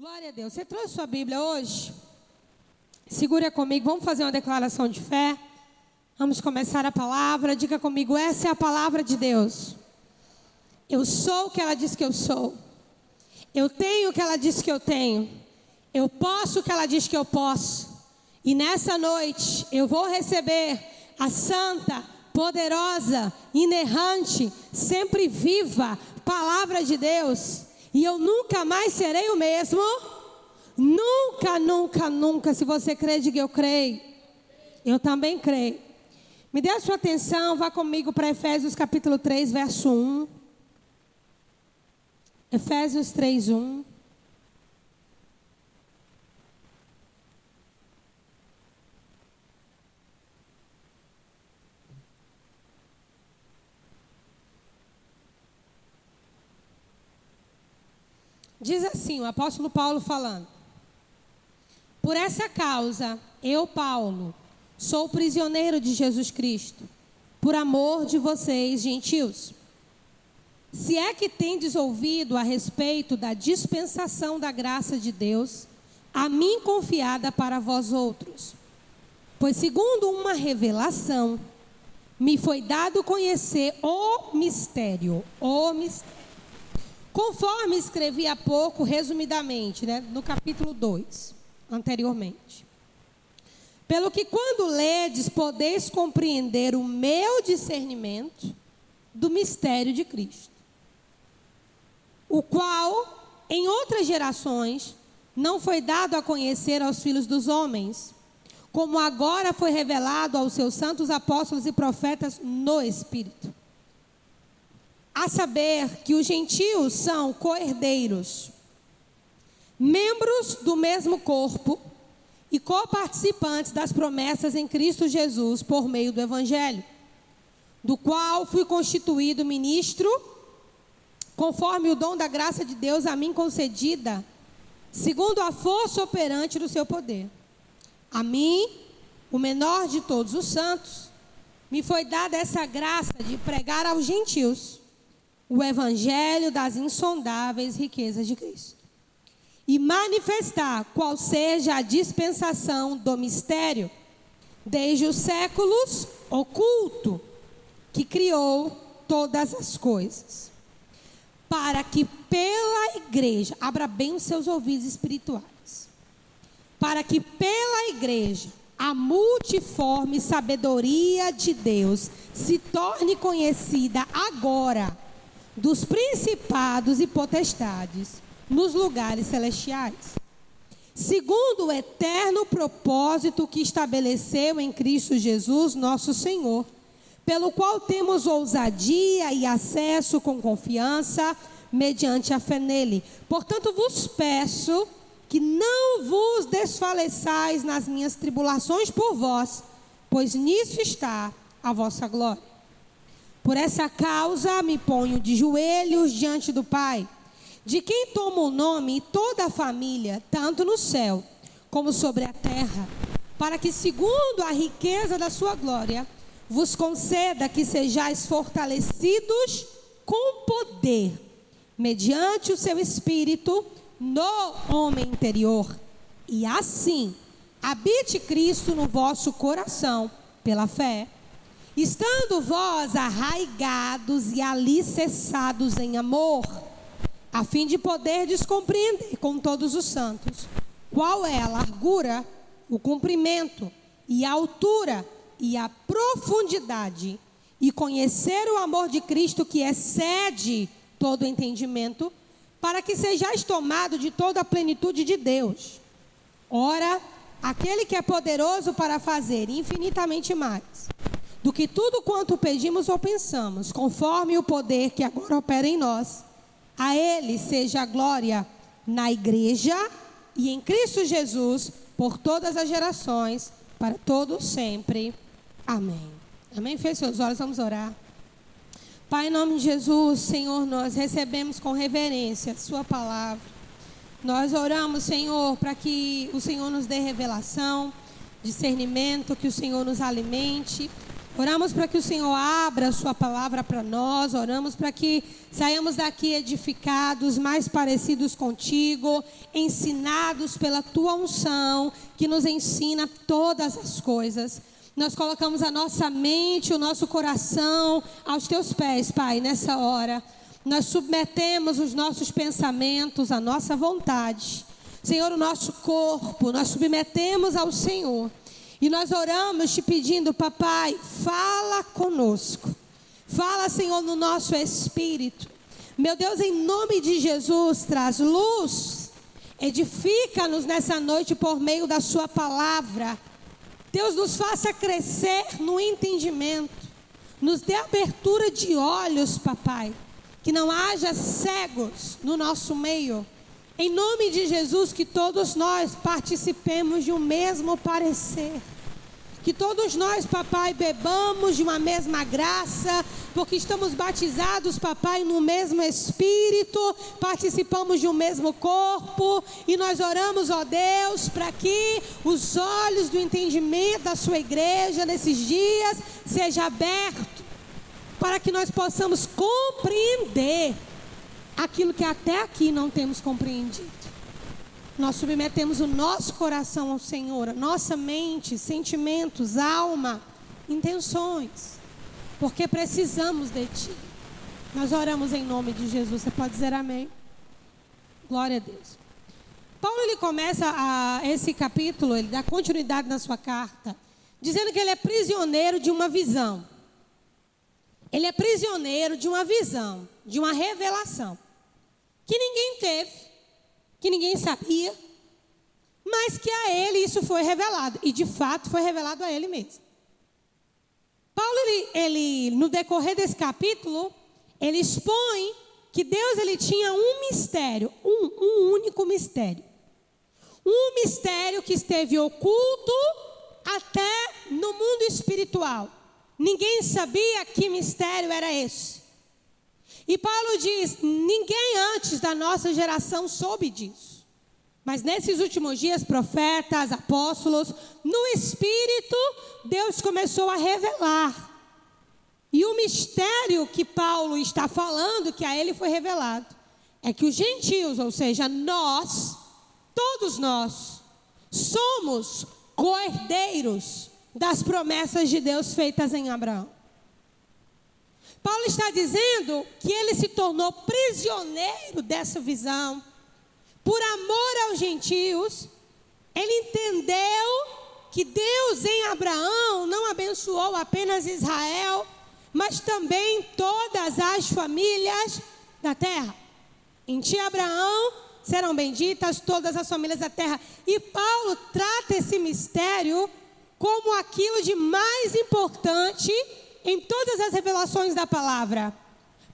Glória a Deus. Você trouxe sua Bíblia hoje? Segura comigo, vamos fazer uma declaração de fé. Vamos começar a palavra. Diga comigo, essa é a palavra de Deus. Eu sou o que ela diz que eu sou. Eu tenho o que ela diz que eu tenho. Eu posso o que ela diz que eu posso. E nessa noite eu vou receber a santa, poderosa, inerrante, sempre viva palavra de Deus e eu nunca mais serei o mesmo. Nunca, nunca, nunca. Se você crê, diga eu creio. Eu também creio. Me dê a sua atenção, vá comigo para Efésios capítulo 3, verso 1. Efésios 3, 1. Diz assim, o apóstolo Paulo falando: Por essa causa, eu, Paulo, sou prisioneiro de Jesus Cristo, por amor de vocês, gentios. Se é que tendes ouvido a respeito da dispensação da graça de Deus, a mim confiada para vós outros. Pois, segundo uma revelação, me foi dado conhecer o mistério, o mistério Conforme escrevi há pouco, resumidamente, né, no capítulo 2, anteriormente. Pelo que quando ledes, podeis compreender o meu discernimento do mistério de Cristo, o qual, em outras gerações, não foi dado a conhecer aos filhos dos homens, como agora foi revelado aos seus santos apóstolos e profetas no Espírito a saber que os gentios são coerdeiros, membros do mesmo corpo e coparticipantes das promessas em Cristo Jesus por meio do Evangelho, do qual fui constituído ministro, conforme o dom da graça de Deus a mim concedida, segundo a força operante do seu poder. A mim, o menor de todos os santos, me foi dada essa graça de pregar aos gentios o evangelho das insondáveis riquezas de Cristo. E manifestar qual seja a dispensação do mistério, desde os séculos oculto, que criou todas as coisas. Para que pela igreja, abra bem os seus ouvidos espirituais, para que pela igreja a multiforme sabedoria de Deus se torne conhecida agora dos principados e potestades nos lugares celestiais, segundo o eterno propósito que estabeleceu em Cristo Jesus, nosso Senhor, pelo qual temos ousadia e acesso com confiança mediante a fé nele. Portanto, vos peço que não vos desfaleçais nas minhas tribulações por vós, pois nisso está a vossa glória. Por essa causa me ponho de joelhos diante do Pai, de quem toma o nome toda a família, tanto no céu como sobre a terra, para que, segundo a riqueza da sua glória, vos conceda que sejais fortalecidos com poder, mediante o seu espírito, no homem interior, e assim habite Cristo no vosso coração, pela fé Estando vós arraigados e alicerçados em amor, a fim de poder descompreender com todos os santos qual é a largura, o comprimento e a altura e a profundidade, e conhecer o amor de Cristo que excede todo entendimento, para que sejais tomado de toda a plenitude de Deus. Ora, aquele que é poderoso para fazer infinitamente mais do que tudo quanto pedimos ou pensamos, conforme o poder que agora opera em nós. A Ele seja a glória na igreja e em Cristo Jesus por todas as gerações, para todos sempre. Amém. Amém? Feche seus olhos, vamos orar. Pai, em nome de Jesus, Senhor, nós recebemos com reverência a Sua palavra. Nós oramos, Senhor, para que o Senhor nos dê revelação, discernimento, que o Senhor nos alimente Oramos para que o Senhor abra a sua palavra para nós, oramos para que saiamos daqui edificados, mais parecidos contigo, ensinados pela tua unção, que nos ensina todas as coisas. Nós colocamos a nossa mente, o nosso coração aos teus pés, Pai, nessa hora. Nós submetemos os nossos pensamentos, a nossa vontade. Senhor, o nosso corpo, nós submetemos ao Senhor. E nós oramos te pedindo, papai, fala conosco. Fala, Senhor, no nosso espírito. Meu Deus, em nome de Jesus, traz luz. Edifica-nos nessa noite por meio da Sua palavra. Deus nos faça crescer no entendimento. Nos dê abertura de olhos, papai. Que não haja cegos no nosso meio. Em nome de Jesus, que todos nós participemos de um mesmo parecer. Que todos nós, papai, bebamos de uma mesma graça, porque estamos batizados, papai, no mesmo espírito, participamos de um mesmo corpo, e nós oramos, ó Deus, para que os olhos do entendimento da sua igreja nesses dias seja aberto, para que nós possamos compreender aquilo que até aqui não temos compreendido. Nós submetemos o nosso coração ao Senhor, nossa mente, sentimentos, alma, intenções, porque precisamos de Ti. Nós oramos em nome de Jesus. Você pode dizer amém? Glória a Deus. Paulo ele começa a, esse capítulo, ele dá continuidade na sua carta, dizendo que ele é prisioneiro de uma visão. Ele é prisioneiro de uma visão, de uma revelação que ninguém teve, que ninguém sabia, mas que a ele isso foi revelado. E de fato foi revelado a ele mesmo. Paulo, ele, ele no decorrer desse capítulo, ele expõe que Deus ele tinha um mistério, um, um único mistério. Um mistério que esteve oculto até no mundo espiritual. Ninguém sabia que mistério era esse. E Paulo diz: ninguém antes da nossa geração soube disso. Mas nesses últimos dias, profetas, apóstolos, no Espírito, Deus começou a revelar. E o mistério que Paulo está falando, que a ele foi revelado, é que os gentios, ou seja, nós, todos nós, somos coerdeiros das promessas de Deus feitas em Abraão. Paulo está dizendo que ele se tornou prisioneiro dessa visão. Por amor aos gentios, ele entendeu que Deus em Abraão não abençoou apenas Israel, mas também todas as famílias da terra. Em ti, Abraão, serão benditas todas as famílias da terra. E Paulo trata esse mistério como aquilo de mais importante em todas as revelações da palavra.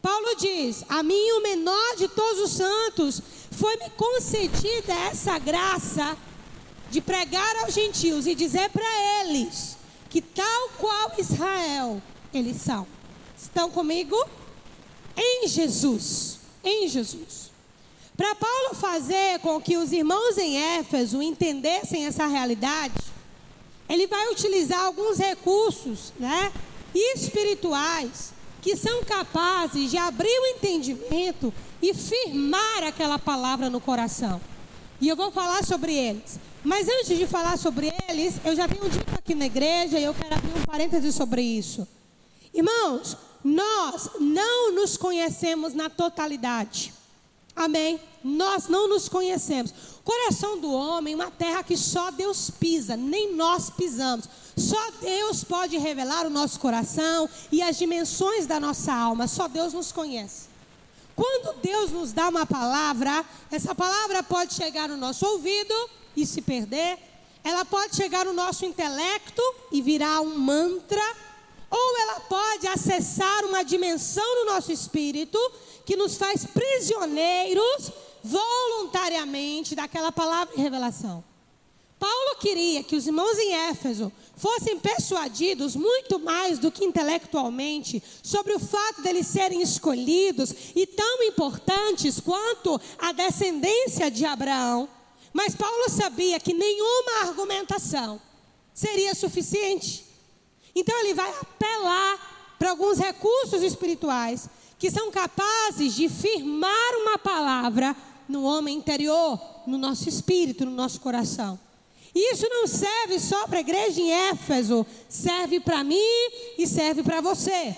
Paulo diz: A mim, o menor de todos os santos, foi-me concedida essa graça de pregar aos gentios e dizer para eles que, tal qual Israel, eles são. Estão comigo? Em Jesus. Em Jesus. Para Paulo fazer com que os irmãos em Éfeso entendessem essa realidade, ele vai utilizar alguns recursos, né? Espirituais que são capazes de abrir o entendimento e firmar aquela palavra no coração. E eu vou falar sobre eles. Mas antes de falar sobre eles, eu já tenho dito aqui na igreja e eu quero abrir um parêntese sobre isso. Irmãos, nós não nos conhecemos na totalidade. Amém? Nós não nos conhecemos. Coração do homem, uma terra que só Deus pisa, nem nós pisamos. Só Deus pode revelar o nosso coração e as dimensões da nossa alma. Só Deus nos conhece. Quando Deus nos dá uma palavra, essa palavra pode chegar no nosso ouvido e se perder. Ela pode chegar no nosso intelecto e virar um mantra. Ou ela pode acessar uma dimensão no nosso espírito que nos faz prisioneiros voluntariamente daquela palavra de revelação. Paulo queria que os irmãos em Éfeso fossem persuadidos muito mais do que intelectualmente sobre o fato deles serem escolhidos e tão importantes quanto a descendência de Abraão. Mas Paulo sabia que nenhuma argumentação seria suficiente. Então ele vai apelar para alguns recursos espirituais que são capazes de firmar uma palavra no homem interior, no nosso espírito, no nosso coração. E isso não serve só para a igreja em Éfeso, serve para mim e serve para você.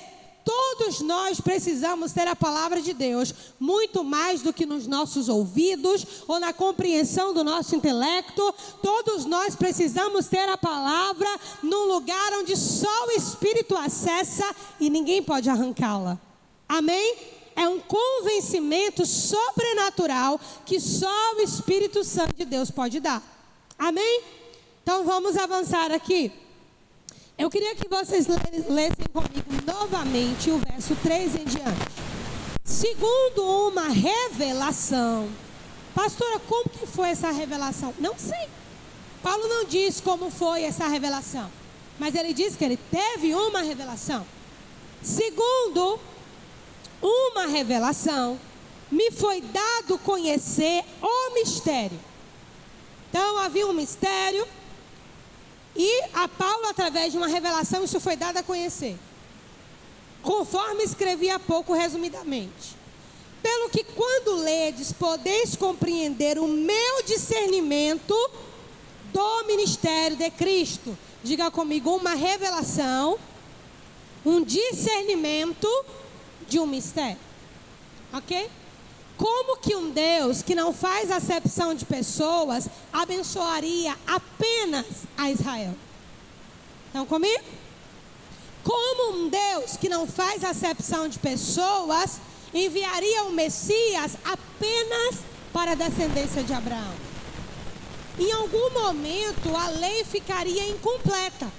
Todos nós precisamos ter a palavra de Deus, muito mais do que nos nossos ouvidos ou na compreensão do nosso intelecto. Todos nós precisamos ter a palavra num lugar onde só o Espírito acessa e ninguém pode arrancá-la. Amém? É um convencimento sobrenatural que só o Espírito Santo de Deus pode dar. Amém? Então vamos avançar aqui. Eu queria que vocês lessem comigo novamente o verso 3 em diante. Segundo uma revelação. Pastora, como que foi essa revelação? Não sei. Paulo não diz como foi essa revelação. Mas ele diz que ele teve uma revelação. Segundo uma revelação, me foi dado conhecer o mistério. Então havia um mistério e a Paulo, através de uma revelação, isso foi dado a conhecer. Conforme escrevi há pouco, resumidamente. Pelo que, quando ledes, podeis compreender o meu discernimento do ministério de Cristo. Diga comigo, uma revelação, um discernimento de um mistério. Ok? Como que um Deus que não faz acepção de pessoas abençoaria apenas a Israel? Estão comigo? Como um Deus que não faz acepção de pessoas enviaria o Messias apenas para a descendência de Abraão? Em algum momento a lei ficaria incompleta.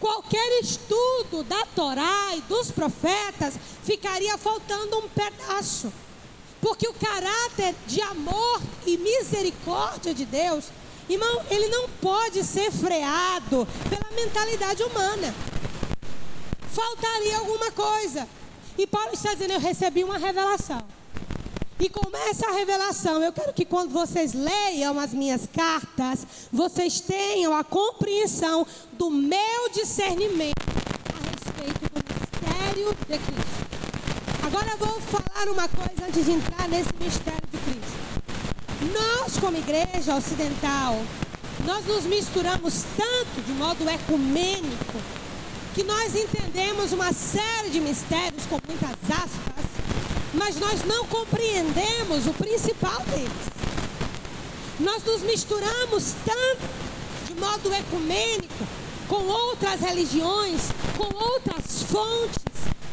Qualquer estudo da Torá e dos profetas ficaria faltando um pedaço. Porque o caráter de amor e misericórdia de Deus, irmão, ele não pode ser freado pela mentalidade humana. Faltaria alguma coisa. E Paulo está dizendo: Eu recebi uma revelação. E com essa revelação, eu quero que quando vocês leiam as minhas cartas, vocês tenham a compreensão do meu discernimento a respeito do mistério de Cristo. Agora eu vou falar uma coisa antes de entrar nesse mistério de Cristo. Nós, como igreja ocidental, nós nos misturamos tanto de modo ecumênico que nós entendemos uma série de mistérios com muitas aspas, mas nós não compreendemos o principal deles. Nós nos misturamos tanto de modo ecumênico com outras religiões, com outras fontes,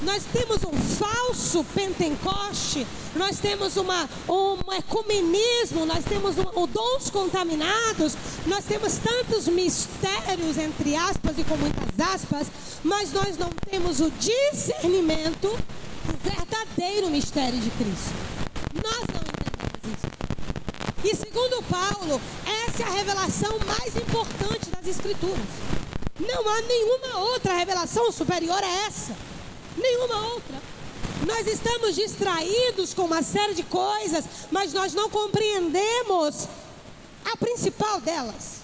nós temos um falso Pentecoste, nós temos uma, um ecumenismo, nós temos um, dons contaminados, nós temos tantos mistérios, entre aspas e com muitas aspas, mas nós não temos o discernimento do verdadeiro mistério de Cristo. Nós não entendemos isso. E segundo Paulo, essa é a revelação mais importante das Escrituras. Não há nenhuma outra revelação superior a essa nenhuma outra. Nós estamos distraídos com uma série de coisas, mas nós não compreendemos a principal delas.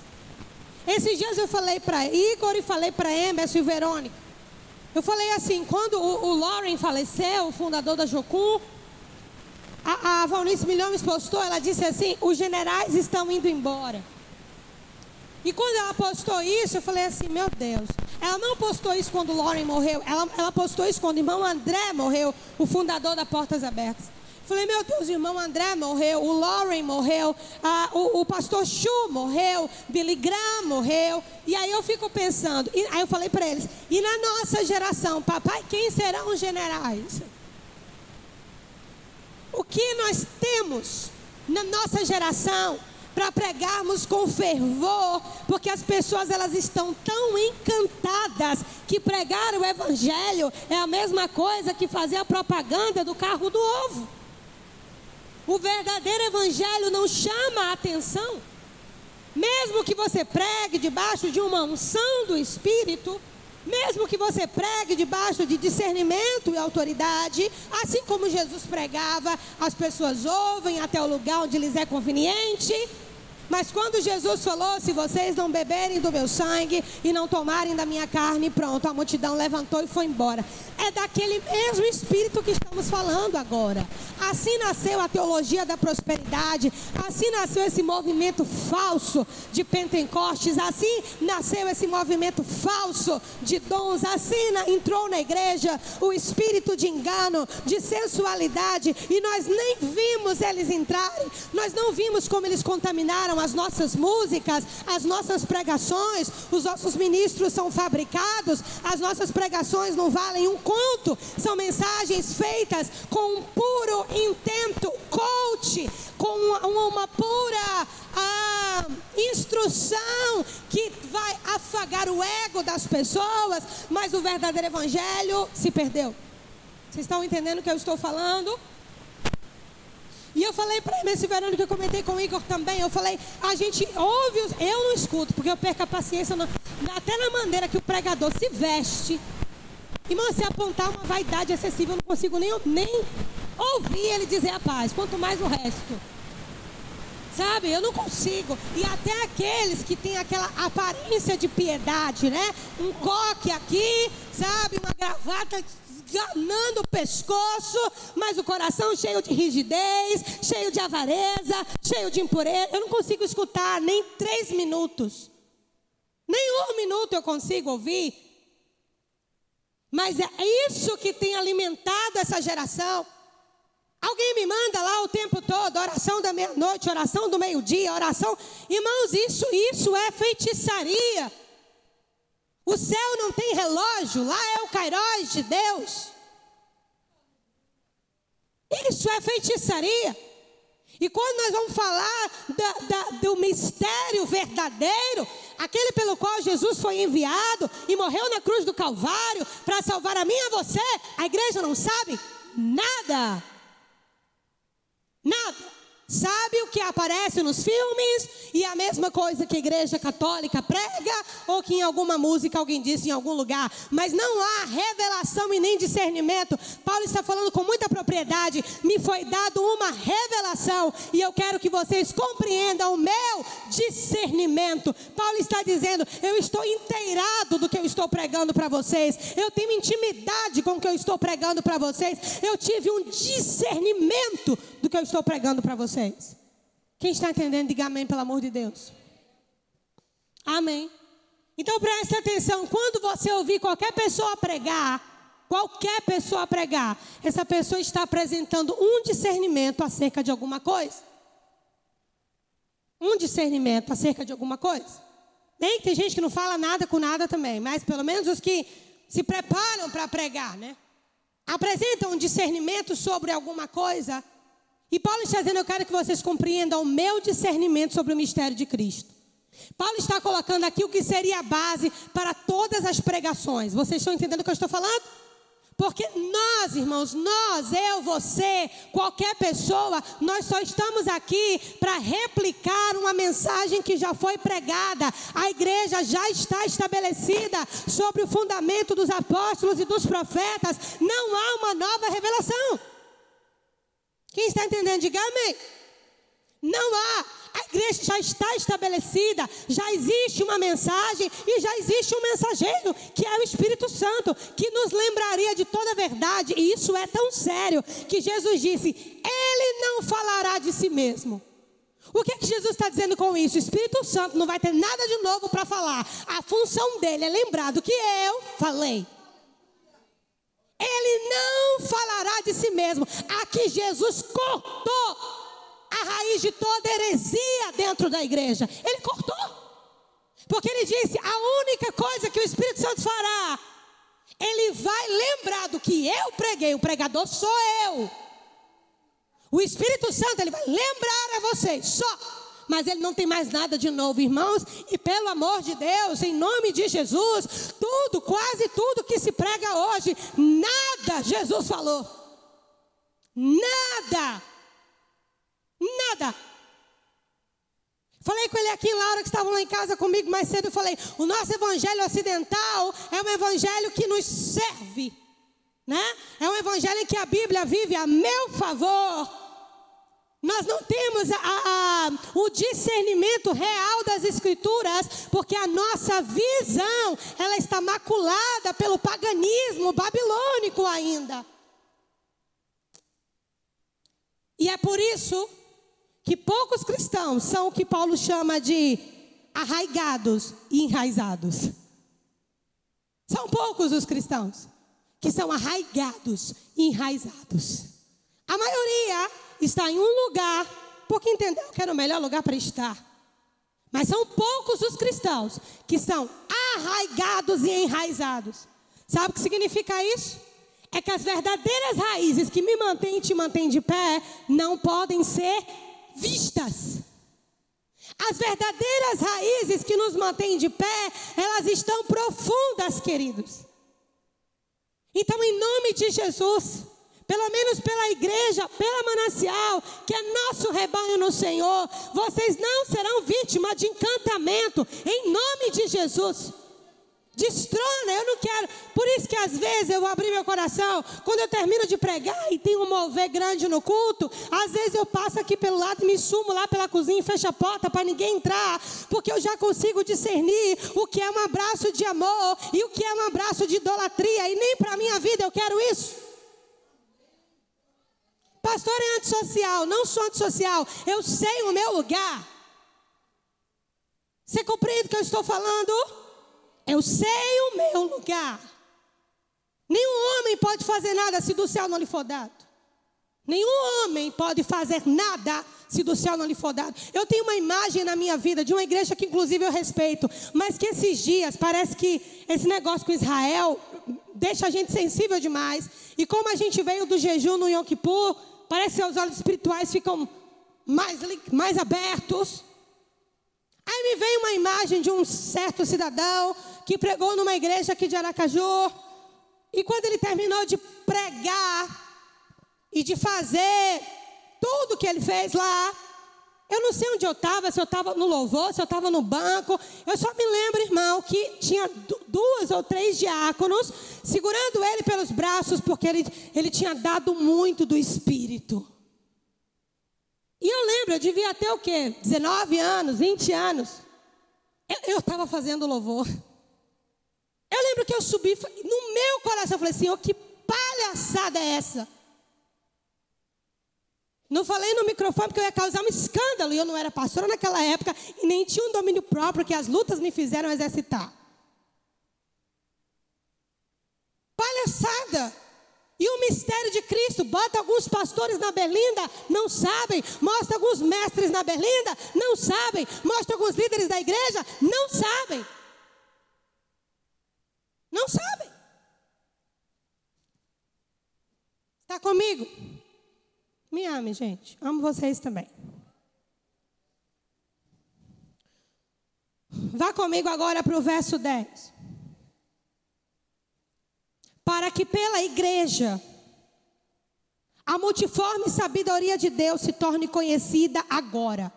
Esses dias eu falei para Igor e falei para Emerson e Verônica. Eu falei assim, quando o, o Lauren faleceu, o fundador da Jocum, a, a Valnice Milhões postou, ela disse assim, os generais estão indo embora. E quando ela postou isso, eu falei assim, meu Deus. Ela não postou isso quando Lauren morreu. Ela, ela postou isso quando o irmão André morreu, o fundador da Portas Abertas. Falei, meu Deus, o irmão André morreu, o Lauren morreu, a, o, o, pastor Chu morreu, Billy Graham morreu. E aí eu fico pensando, e, aí eu falei para eles, e na nossa geração, papai, quem serão os generais? O que nós temos na nossa geração para pregarmos com fervor, porque as pessoas elas estão tão encantadas que pregar o evangelho é a mesma coisa que fazer a propaganda do carro do ovo. O verdadeiro evangelho não chama a atenção. Mesmo que você pregue debaixo de uma unção do Espírito, mesmo que você pregue debaixo de discernimento e autoridade, assim como Jesus pregava, as pessoas ouvem até o lugar onde lhes é conveniente, Mas quando Jesus falou: Se vocês não beberem do meu sangue e não tomarem da minha carne, pronto, a multidão levantou e foi embora. É daquele mesmo espírito que estamos falando agora. Assim nasceu a teologia da prosperidade, assim nasceu esse movimento falso de Pentecostes, assim nasceu esse movimento falso de dons, assim entrou na igreja o espírito de engano, de sensualidade, e nós nem vimos eles entrarem, nós não vimos como eles contaminaram as nossas músicas, as nossas pregações, os nossos ministros são fabricados, as nossas pregações não valem um conto, são mensagens feitas com um puro intento coach, com uma, uma pura ah, instrução que vai afagar o ego das pessoas, mas o verdadeiro evangelho se perdeu. Vocês estão entendendo o que eu estou falando? E eu falei para ele, esse verão que eu comentei com o Igor também, eu falei, a gente ouve, os, eu não escuto, porque eu perco a paciência, no, até na maneira que o pregador se veste. Irmão, se apontar uma vaidade excessiva, eu não consigo nem, nem ouvir ele dizer a paz, quanto mais o resto. Sabe, eu não consigo. E até aqueles que têm aquela aparência de piedade, né? Um coque aqui, sabe? Uma gravata ganando o pescoço, mas o coração cheio de rigidez, cheio de avareza, cheio de impureza. Eu não consigo escutar nem três minutos. Nem um minuto eu consigo ouvir. Mas é isso que tem alimentado essa geração. Alguém me manda lá o tempo todo, oração da meia-noite, oração do meio-dia, oração. Irmãos, isso, isso é feitiçaria. O céu não tem relógio, lá é o Cairóis de Deus. Isso é feitiçaria. E quando nós vamos falar da, da, do mistério verdadeiro, aquele pelo qual Jesus foi enviado e morreu na cruz do Calvário para salvar a mim e a você, a igreja não sabe nada. Nada. Sabe o que aparece nos filmes e a mesma coisa que a igreja católica prega ou que em alguma música alguém disse em algum lugar, mas não há revelação e nem discernimento. Paulo está falando com muita propriedade. Me foi dado uma revelação e eu quero que vocês compreendam o meu discernimento. Paulo está dizendo: eu estou inteirado do que eu estou pregando para vocês. Eu tenho intimidade com o que eu estou pregando para vocês. Eu tive um discernimento do que eu estou pregando para vocês. Quem está entendendo, diga amém, pelo amor de Deus. Amém. Então preste atenção, quando você ouvir qualquer pessoa pregar, qualquer pessoa pregar, essa pessoa está apresentando um discernimento acerca de alguma coisa. Um discernimento acerca de alguma coisa. Nem tem gente que não fala nada com nada também, mas pelo menos os que se preparam para pregar, né? Apresentam um discernimento sobre alguma coisa e Paulo está dizendo: Eu quero que vocês compreendam o meu discernimento sobre o mistério de Cristo. Paulo está colocando aqui o que seria a base para todas as pregações. Vocês estão entendendo o que eu estou falando? Porque nós, irmãos, nós, eu, você, qualquer pessoa, nós só estamos aqui para replicar uma mensagem que já foi pregada. A igreja já está estabelecida sobre o fundamento dos apóstolos e dos profetas. Não há uma nova revelação. Quem está entendendo, diga amém. Não há. A igreja já está estabelecida, já existe uma mensagem e já existe um mensageiro, que é o Espírito Santo, que nos lembraria de toda a verdade. E isso é tão sério que Jesus disse: Ele não falará de si mesmo. O que, é que Jesus está dizendo com isso? O Espírito Santo não vai ter nada de novo para falar. A função dele é lembrar do que eu falei. Ele não falará de si mesmo. Aqui Jesus cortou a raiz de toda heresia dentro da igreja. Ele cortou. Porque ele disse: a única coisa que o Espírito Santo fará, ele vai lembrar do que eu preguei. O pregador sou eu. O Espírito Santo, ele vai lembrar a vocês só mas ele não tem mais nada de novo, irmãos. E pelo amor de Deus, em nome de Jesus, tudo, quase tudo que se prega hoje, nada Jesus falou. Nada. Nada. Falei com ele aqui Laura, que estavam lá em casa comigo mais cedo. Eu falei: o nosso evangelho ocidental é um evangelho que nos serve, né? É um evangelho em que a Bíblia vive a meu favor. Nós não temos a, a, o discernimento real das escrituras, porque a nossa visão, ela está maculada pelo paganismo babilônico ainda. E é por isso que poucos cristãos são o que Paulo chama de arraigados e enraizados. São poucos os cristãos que são arraigados e enraizados. A maioria está em um lugar porque entendeu que era o melhor lugar para estar. Mas são poucos os cristãos que são arraigados e enraizados. Sabe o que significa isso? É que as verdadeiras raízes que me mantêm e te mantêm de pé não podem ser vistas. As verdadeiras raízes que nos mantêm de pé, elas estão profundas, queridos. Então, em nome de Jesus, pelo menos pela igreja, pela manancial, que é nosso rebanho no Senhor, vocês não serão vítimas de encantamento, em nome de Jesus. Destrona, eu não quero. Por isso que às vezes eu abrir meu coração, quando eu termino de pregar e tem um mover grande no culto, às vezes eu passo aqui pelo lado e me sumo lá pela cozinha e fecho a porta para ninguém entrar, porque eu já consigo discernir o que é um abraço de amor e o que é um abraço de idolatria, e nem para minha vida eu quero isso. Pastor é antissocial, não sou antissocial, eu sei o meu lugar. Você compreende o que eu estou falando? Eu sei o meu lugar. Nenhum homem pode fazer nada se do céu não lhe for dado. Nenhum homem pode fazer nada se do céu não lhe for dado. Eu tenho uma imagem na minha vida de uma igreja que, inclusive, eu respeito, mas que esses dias parece que esse negócio com Israel deixa a gente sensível demais. E como a gente veio do jejum no Yom Kippur, parece que os olhos espirituais ficam mais, mais abertos. Aí me veio uma imagem de um certo cidadão que pregou numa igreja aqui de Aracaju. E quando ele terminou de pregar e de fazer tudo que ele fez lá, eu não sei onde eu estava, se eu estava no louvor, se eu estava no banco. Eu só me lembro, irmão, que tinha duas ou três diáconos segurando ele pelos braços, porque ele, ele tinha dado muito do Espírito. E eu lembro, eu devia ter o quê? 19 anos, 20 anos. Eu estava fazendo louvor. Eu lembro que eu subi, no meu coração, eu falei, Senhor, que palhaçada é essa? Não falei no microfone porque eu ia causar um escândalo. E eu não era pastora naquela época e nem tinha um domínio próprio que as lutas me fizeram exercitar. Palhaçada. E o mistério de Cristo, bota alguns pastores na berlinda, não sabem. Mostra alguns mestres na berlinda, não sabem. Mostra alguns líderes da igreja, não sabem. Não sabem. Está comigo? Me ame, gente. Amo vocês também. Vá comigo agora para o verso 10 para que pela igreja a multiforme sabedoria de Deus se torne conhecida agora,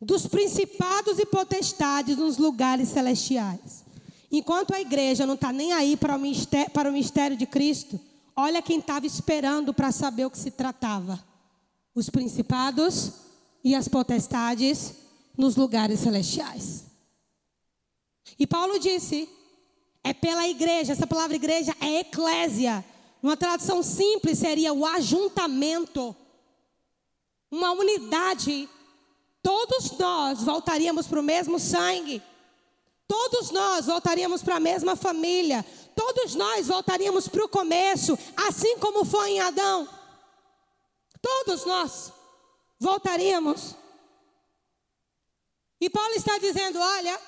dos principados e potestades nos lugares celestiais. Enquanto a igreja não está nem aí para o, mistério, para o mistério de Cristo, olha quem estava esperando para saber o que se tratava: os principados e as potestades nos lugares celestiais. E Paulo disse é pela igreja. Essa palavra igreja é eclésia. Uma tradução simples seria o ajuntamento. Uma unidade. Todos nós voltaríamos para o mesmo sangue. Todos nós voltaríamos para a mesma família. Todos nós voltaríamos para o começo, assim como foi em Adão. Todos nós voltaríamos. E Paulo está dizendo: olha,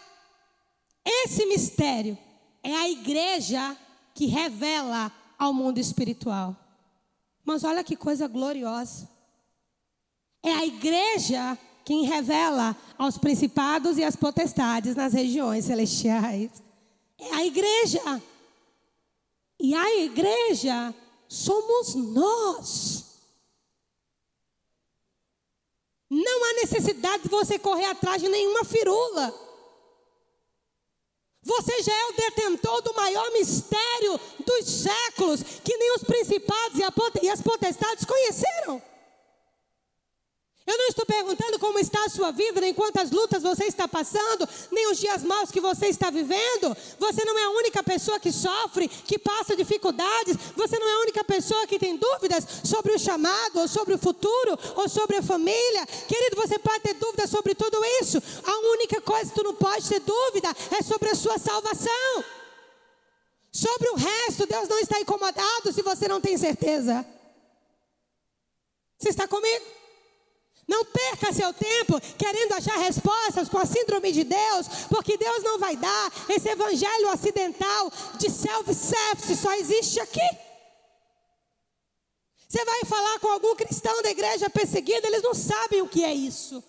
esse mistério é a igreja que revela ao mundo espiritual. Mas olha que coisa gloriosa. É a igreja quem revela aos principados e às potestades nas regiões celestiais. É a igreja. E a igreja somos nós. Não há necessidade de você correr atrás de nenhuma firula. Você já é o detentor do maior mistério dos séculos, que nem os principados e as potestades conheceram. Eu não estou perguntando como está a sua vida, nem quantas lutas você está passando, nem os dias maus que você está vivendo. Você não é a única pessoa que sofre, que passa dificuldades. Você não é a única pessoa que tem dúvidas sobre o chamado, ou sobre o futuro, ou sobre a família. Querido, você pode ter dúvidas sobre tudo isso. A única coisa que tu não pode ter dúvida é sobre a sua salvação. Sobre o resto, Deus não está incomodado se você não tem certeza. Você está comigo? Não perca seu tempo querendo achar respostas com a síndrome de Deus, porque Deus não vai dar. Esse evangelho acidental de self-service só existe aqui. Você vai falar com algum cristão da igreja perseguida, eles não sabem o que é isso.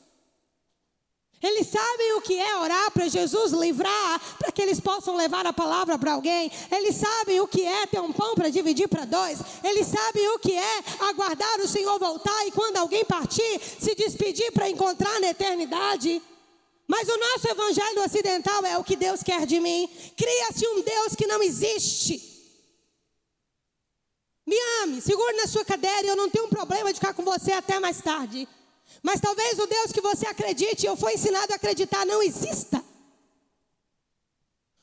Eles sabem o que é orar para Jesus livrar, para que eles possam levar a palavra para alguém. Eles sabem o que é ter um pão para dividir para dois. Eles sabem o que é aguardar o Senhor voltar e quando alguém partir, se despedir para encontrar na eternidade. Mas o nosso evangelho ocidental é o que Deus quer de mim. Cria-se um Deus que não existe. Me ame, segure na sua cadeira eu não tenho um problema de ficar com você até mais tarde. Mas talvez o Deus que você acredite, eu fui ensinado a acreditar, não exista.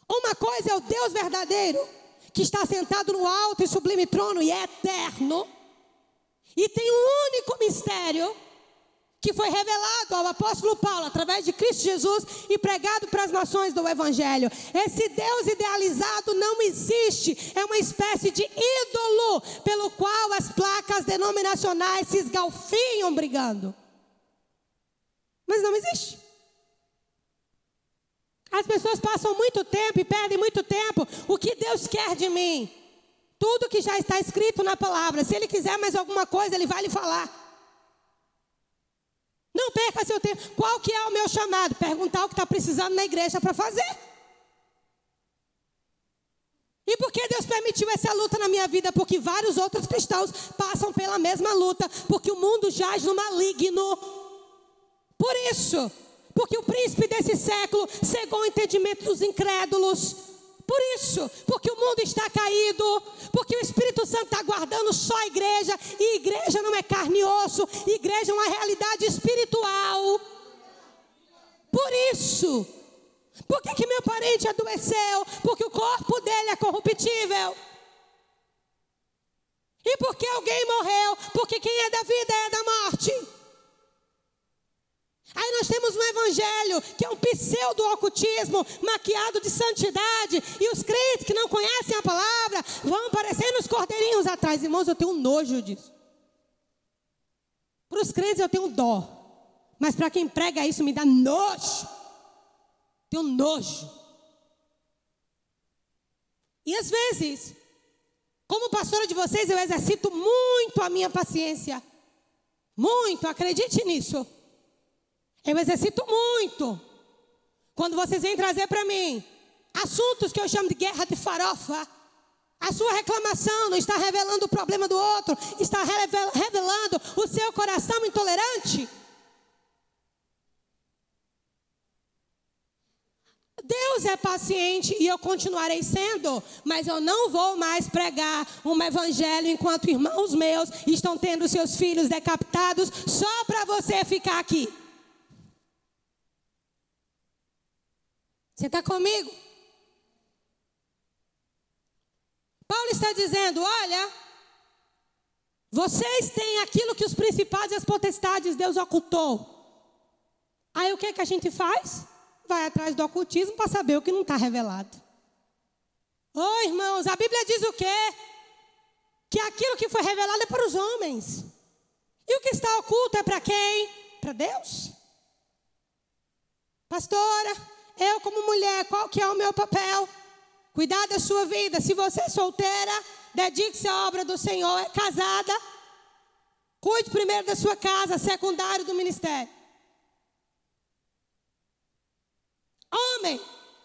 Uma coisa é o Deus verdadeiro, que está sentado no alto e sublime trono e é eterno. E tem um único mistério que foi revelado ao apóstolo Paulo através de Cristo Jesus e pregado para as nações do Evangelho. Esse Deus idealizado não existe, é uma espécie de ídolo pelo qual as placas denominacionais se esgalfinham brigando mas não existe. As pessoas passam muito tempo e perdem muito tempo. O que Deus quer de mim? Tudo que já está escrito na palavra. Se Ele quiser mais alguma coisa, Ele vai lhe falar. Não perca seu tempo. Qual que é o meu chamado? Perguntar o que está precisando na igreja para fazer. E por que Deus permitiu essa luta na minha vida? Porque vários outros cristãos passam pela mesma luta. Porque o mundo jaz no maligno. Por isso, porque o príncipe desse século cegou o entendimento dos incrédulos. Por isso, porque o mundo está caído, porque o Espírito Santo está guardando só a igreja, e igreja não é carne e osso, igreja é uma realidade espiritual. Por isso, por que, que meu parente adoeceu? Porque o corpo dele é corruptível. E porque alguém morreu? Porque quem é da vida é da morte. Aí nós temos um evangelho que é um pseudo-ocultismo maquiado de santidade. E os crentes que não conhecem a palavra vão aparecendo os cordeirinhos atrás. Irmãos, eu tenho nojo disso. Para os crentes eu tenho dó. Mas para quem prega isso me dá nojo. Tenho nojo. E às vezes, como pastora de vocês, eu exercito muito a minha paciência. Muito, acredite nisso. Eu exercito muito. Quando vocês vêm trazer para mim assuntos que eu chamo de guerra de farofa, a sua reclamação não está revelando o problema do outro, está revelando o seu coração intolerante. Deus é paciente e eu continuarei sendo, mas eu não vou mais pregar um evangelho enquanto irmãos meus estão tendo seus filhos decapitados só para você ficar aqui. Você está comigo? Paulo está dizendo: olha, vocês têm aquilo que os principais e as potestades Deus ocultou. Aí o que, é que a gente faz? Vai atrás do ocultismo para saber o que não está revelado. Ô oh, irmãos, a Bíblia diz o quê? Que aquilo que foi revelado é para os homens. E o que está oculto é para quem? Para Deus. Pastora, eu, como mulher, qual que é o meu papel? Cuidar da sua vida. Se você é solteira, dedique-se à obra do Senhor. É casada, cuide primeiro da sua casa, secundário do ministério. Homem,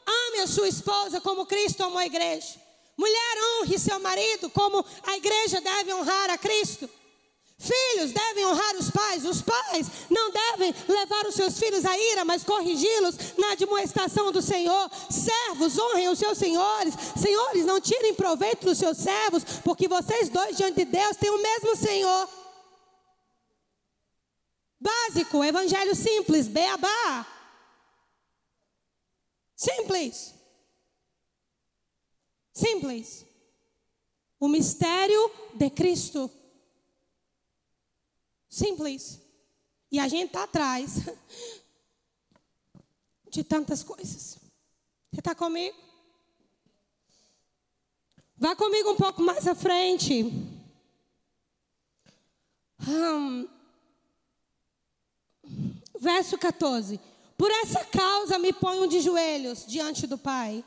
ame a sua esposa como Cristo amou a igreja. Mulher, honre seu marido como a igreja deve honrar a Cristo. Filhos devem honrar os pais, os pais não devem levar os seus filhos à ira, mas corrigi-los na admoestação do Senhor. Servos, honrem os seus senhores. Senhores, não tirem proveito dos seus servos, porque vocês dois diante de Deus têm o mesmo Senhor. Básico, evangelho simples, beabá. Simples. Simples. O mistério de Cristo. Simples. E a gente está atrás de tantas coisas. Você está comigo? Vá comigo um pouco mais à frente. Hum. Verso 14. Por essa causa me ponho de joelhos diante do Pai,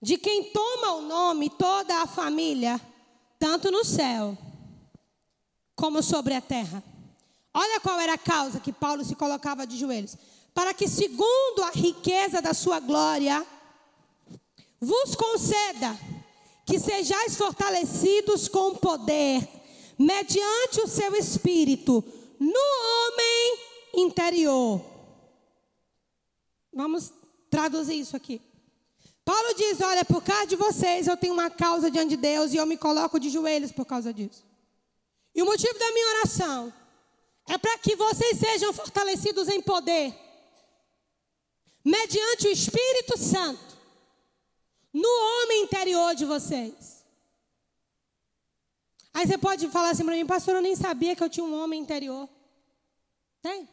de quem toma o nome toda a família, tanto no céu como sobre a terra. Olha qual era a causa que Paulo se colocava de joelhos. Para que, segundo a riqueza da sua glória, vos conceda que sejais fortalecidos com poder, mediante o seu espírito, no homem interior. Vamos traduzir isso aqui. Paulo diz: Olha, por causa de vocês, eu tenho uma causa diante de Deus e eu me coloco de joelhos por causa disso. E o motivo da minha oração é para que vocês sejam fortalecidos em poder, mediante o Espírito Santo, no homem interior de vocês. Aí você pode falar assim para mim, pastor, eu nem sabia que eu tinha um homem interior. Tem.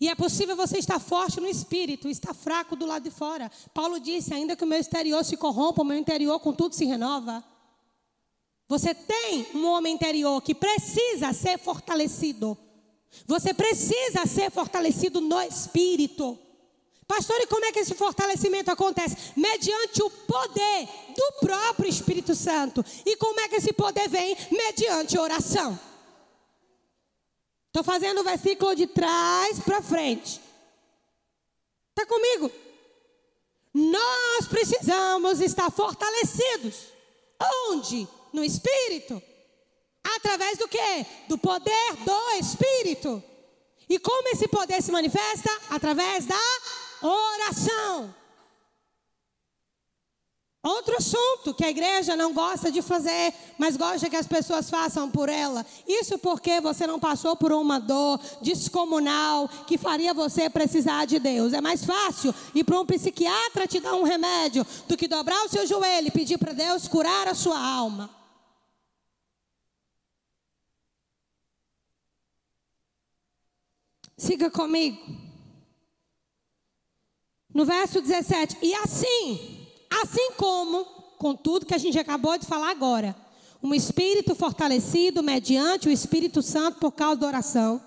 E é possível você estar forte no espírito, estar fraco do lado de fora. Paulo disse: ainda que o meu exterior se corrompa, o meu interior com tudo se renova. Você tem um homem interior que precisa ser fortalecido. Você precisa ser fortalecido no espírito. Pastor, e como é que esse fortalecimento acontece? Mediante o poder do próprio Espírito Santo. E como é que esse poder vem? Mediante oração. Estou fazendo o versículo de trás para frente. Está comigo? Nós precisamos estar fortalecidos. Onde? No Espírito. Através do que? Do poder do Espírito. E como esse poder se manifesta? Através da oração. Outro assunto que a igreja não gosta de fazer, mas gosta que as pessoas façam por ela. Isso porque você não passou por uma dor descomunal que faria você precisar de Deus. É mais fácil ir para um psiquiatra te dar um remédio do que dobrar o seu joelho e pedir para Deus curar a sua alma. Siga comigo. No verso 17. E assim, assim como, com tudo que a gente acabou de falar agora, um espírito fortalecido mediante o Espírito Santo por causa da oração.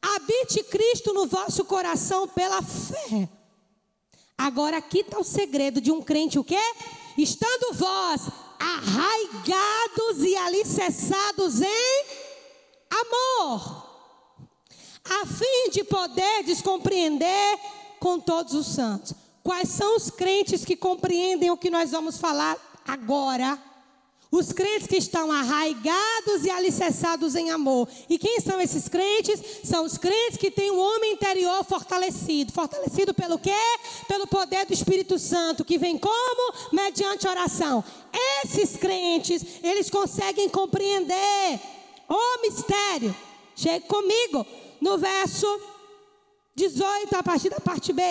Habite Cristo no vosso coração pela fé. Agora aqui está o segredo de um crente, o quê? Estando vós arraigados e alicerçados em amor a fim de poder descompreender com todos os santos. Quais são os crentes que compreendem o que nós vamos falar agora? Os crentes que estão arraigados e alicerçados em amor. E quem são esses crentes? São os crentes que têm um homem interior fortalecido. Fortalecido pelo quê? Pelo poder do Espírito Santo, que vem como? Mediante oração. Esses crentes, eles conseguem compreender o mistério. Chegue comigo no verso 18, a partir da parte B.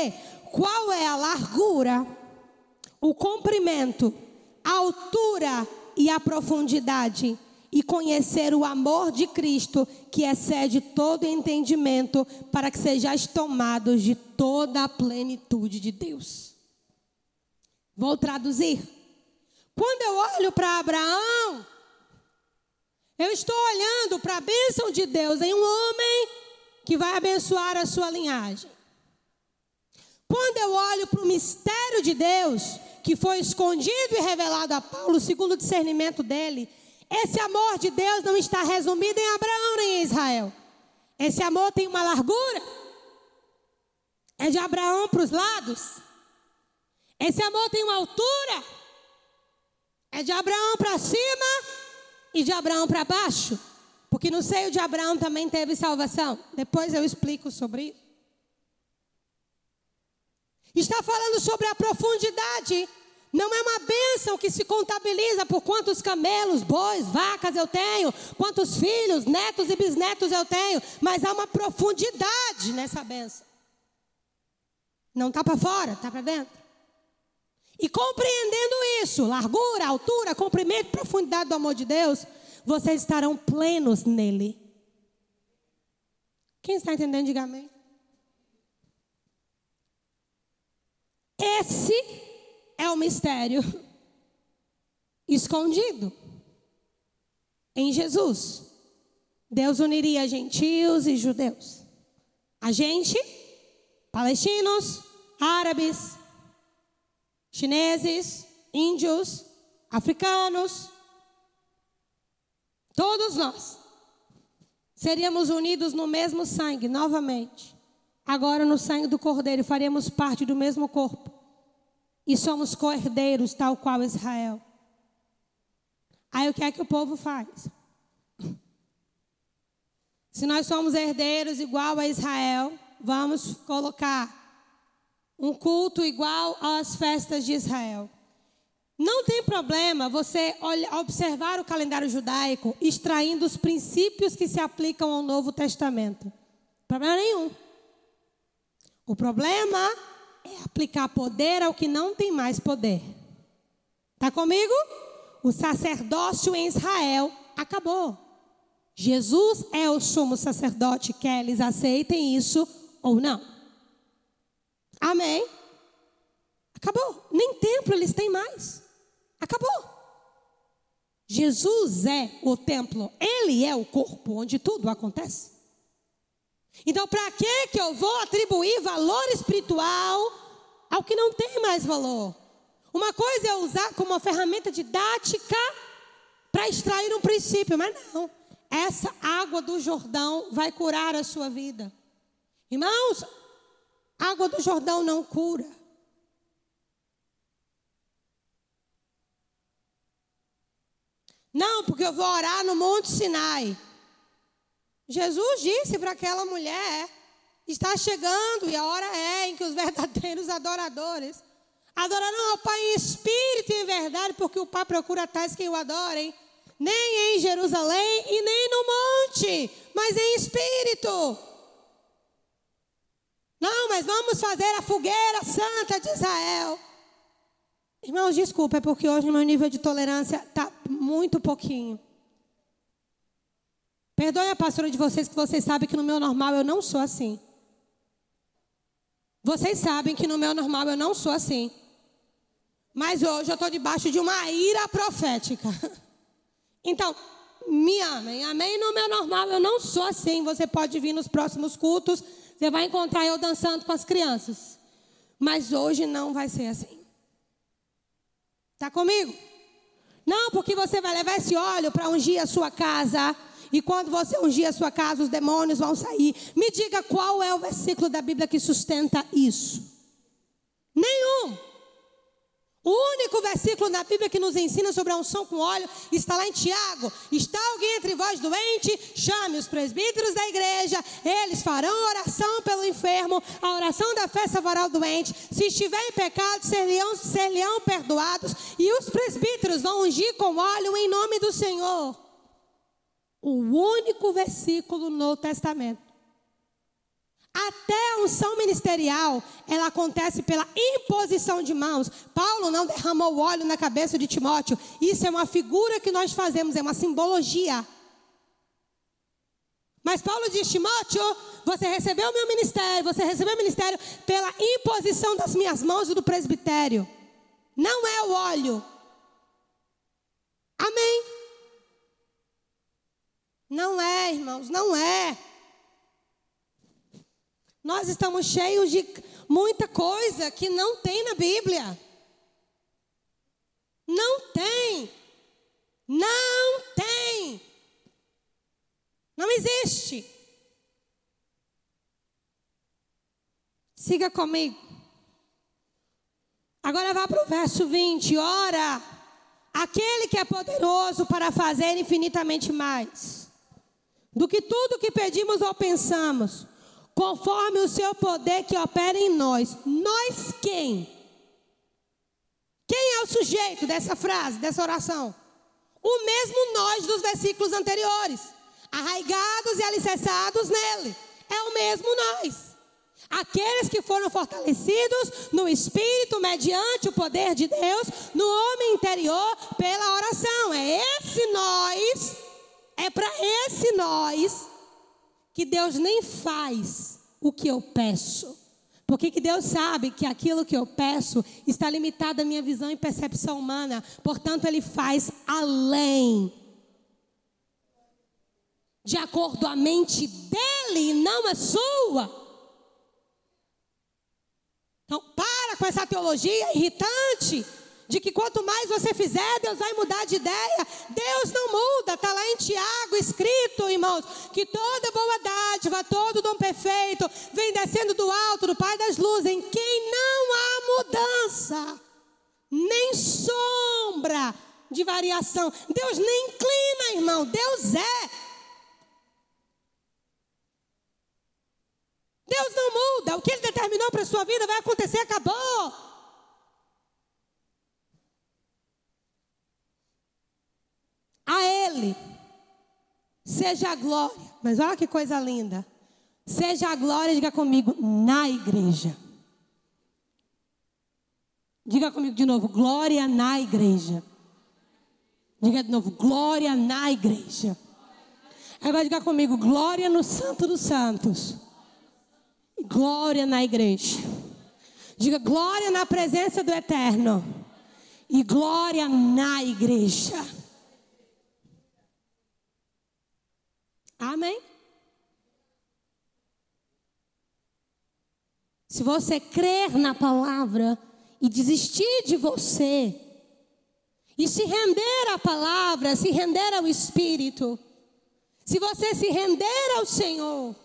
Qual é a largura, o comprimento, a altura e a profundidade? E conhecer o amor de Cristo, que excede todo entendimento, para que sejais tomados de toda a plenitude de Deus. Vou traduzir. Quando eu olho para Abraão, eu estou olhando para a bênção de Deus em um homem que vai abençoar a sua linhagem. Quando eu olho para o mistério de Deus, que foi escondido e revelado a Paulo, segundo o discernimento dele, esse amor de Deus não está resumido em Abraão nem em Israel. Esse amor tem uma largura, é de Abraão para os lados. Esse amor tem uma altura, é de Abraão para cima e de Abraão para baixo. Porque no seio de Abraão também teve salvação. Depois eu explico sobre isso. Está falando sobre a profundidade Não é uma bênção que se contabiliza por quantos camelos, bois, vacas eu tenho, quantos filhos, netos e bisnetos eu tenho, mas há uma profundidade nessa bênção. Não está para fora, está para dentro. E compreendendo isso, largura, altura, comprimento, profundidade do amor de Deus, vocês estarão plenos nele. Quem está entendendo, diga amém. Esse é o mistério escondido em Jesus. Deus uniria gentios e judeus. A gente, palestinos, árabes, chineses, índios, africanos, todos nós seríamos unidos no mesmo sangue novamente. Agora no sangue do Cordeiro faríamos parte do mesmo corpo e somos cordeiros, tal qual Israel. Aí o que é que o povo faz? Se nós somos herdeiros igual a Israel, vamos colocar um culto igual às festas de Israel. Não tem problema você observar o calendário judaico extraindo os princípios que se aplicam ao Novo Testamento. Problema nenhum. O problema é aplicar poder ao que não tem mais poder. Está comigo? O sacerdócio em Israel acabou. Jesus é o sumo sacerdote, quer eles aceitem isso ou não. Amém? Acabou. Nem templo eles têm mais. Acabou. Jesus é o templo, ele é o corpo onde tudo acontece. Então, para que que eu vou atribuir valor espiritual ao que não tem mais valor? Uma coisa é usar como uma ferramenta didática para extrair um princípio, mas não. Essa água do Jordão vai curar a sua vida. Irmãos, água do Jordão não cura. Não, porque eu vou orar no Monte Sinai. Jesus disse para aquela mulher: está chegando e a hora é em que os verdadeiros adoradores adorarão ao Pai em espírito e em verdade, porque o Pai procura tais que o adorem, nem em Jerusalém e nem no monte, mas em espírito. Não, mas vamos fazer a fogueira santa de Israel. Irmãos, desculpa, é porque hoje meu nível de tolerância está muito pouquinho. Perdoe a pastora de vocês que vocês sabem que no meu normal eu não sou assim. Vocês sabem que no meu normal eu não sou assim. Mas hoje eu estou debaixo de uma ira profética. Então, me amem, amém? No meu normal eu não sou assim. Você pode vir nos próximos cultos, você vai encontrar eu dançando com as crianças. Mas hoje não vai ser assim. Está comigo? Não, porque você vai levar esse óleo para ungir a sua casa e quando você ungir a sua casa, os demônios vão sair. Me diga qual é o versículo da Bíblia que sustenta isso? Nenhum. O único versículo na Bíblia que nos ensina sobre a unção com óleo está lá em Tiago. Está alguém entre vós doente? Chame os presbíteros da igreja, eles farão oração pelo enfermo, a oração da fé salvará o doente. Se estiver em pecado, serão, serão perdoados, e os presbíteros vão ungir com óleo em nome do Senhor o único versículo no Testamento. Até a unção ministerial, ela acontece pela imposição de mãos. Paulo não derramou óleo na cabeça de Timóteo. Isso é uma figura que nós fazemos, é uma simbologia. Mas Paulo diz: Timóteo, você recebeu o meu ministério, você recebeu o ministério pela imposição das minhas mãos e do presbitério. Não é o óleo. Amém. Não é, irmãos, não é. Nós estamos cheios de muita coisa que não tem na Bíblia. Não tem. Não tem. Não existe. Siga comigo. Agora vá para o verso 20. Ora, aquele que é poderoso para fazer infinitamente mais do que tudo que pedimos ou pensamos, conforme o seu poder que opera em nós. Nós quem? Quem é o sujeito dessa frase, dessa oração? O mesmo nós dos versículos anteriores. Arraigados e alicerçados nele. É o mesmo nós. Aqueles que foram fortalecidos no espírito, mediante o poder de Deus, no homem interior, pela oração. É esse nós, é para esse nós, que Deus nem faz o que eu peço. Porque que Deus sabe que aquilo que eu peço está limitado à minha visão e percepção humana. Portanto, Ele faz além. De acordo a mente dele e não a sua. Então, para com essa teologia irritante de que quanto mais você fizer, Deus vai mudar de ideia. Deus não muda, está lá em Tiago escrito, irmãos, que toda boa dádiva, todo dom perfeito, vem descendo do alto, do Pai das luzes, em quem não há mudança, nem sombra de variação. Deus nem inclina, irmão, Deus é. Deus não muda, o que Ele determinou para a sua vida vai acontecer, acabou. A Ele seja a glória. Mas olha que coisa linda. Seja a glória, diga comigo, na igreja. Diga comigo de novo, glória na igreja. Diga de novo, glória na igreja. Agora diga comigo, glória no Santo dos Santos. Glória na igreja. Diga glória na presença do Eterno. E glória na igreja. Amém? Se você crer na palavra e desistir de você, e se render à palavra, se render ao Espírito, se você se render ao Senhor,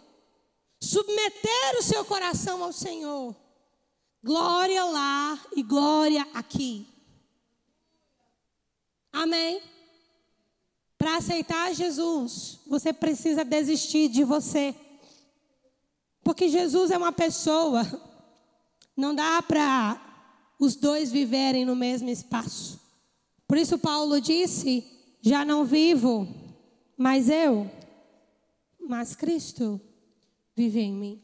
submeter o seu coração ao Senhor, glória lá e glória aqui. Amém? Para aceitar Jesus, você precisa desistir de você. Porque Jesus é uma pessoa. Não dá para os dois viverem no mesmo espaço. Por isso Paulo disse: Já não vivo, mas eu, mas Cristo vive em mim.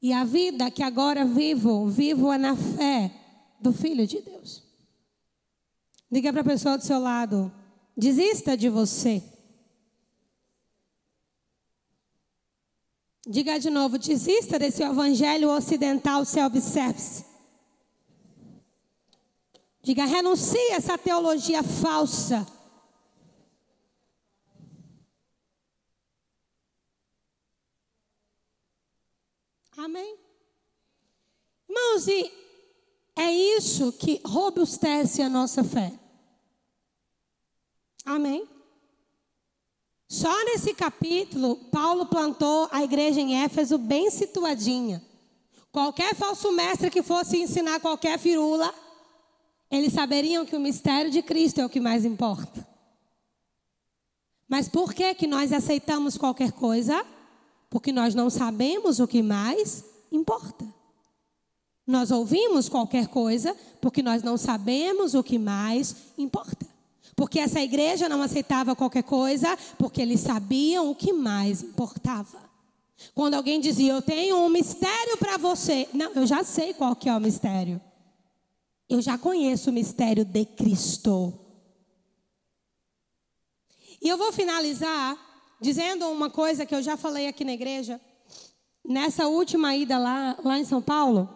E a vida que agora vivo, vivo é na fé do Filho de Deus. Diga para a pessoa do seu lado: Desista de você. Diga de novo, desista desse evangelho ocidental self-service. Diga, renuncie a essa teologia falsa. Amém? Irmãos, e é isso que robustece a nossa fé. Amém? Só nesse capítulo, Paulo plantou a igreja em Éfeso bem situadinha. Qualquer falso mestre que fosse ensinar qualquer firula, eles saberiam que o mistério de Cristo é o que mais importa. Mas por que que nós aceitamos qualquer coisa? Porque nós não sabemos o que mais importa. Nós ouvimos qualquer coisa porque nós não sabemos o que mais importa. Porque essa igreja não aceitava qualquer coisa, porque eles sabiam o que mais importava. Quando alguém dizia, eu tenho um mistério para você. Não, eu já sei qual que é o mistério. Eu já conheço o mistério de Cristo. E eu vou finalizar dizendo uma coisa que eu já falei aqui na igreja. Nessa última ida lá, lá em São Paulo,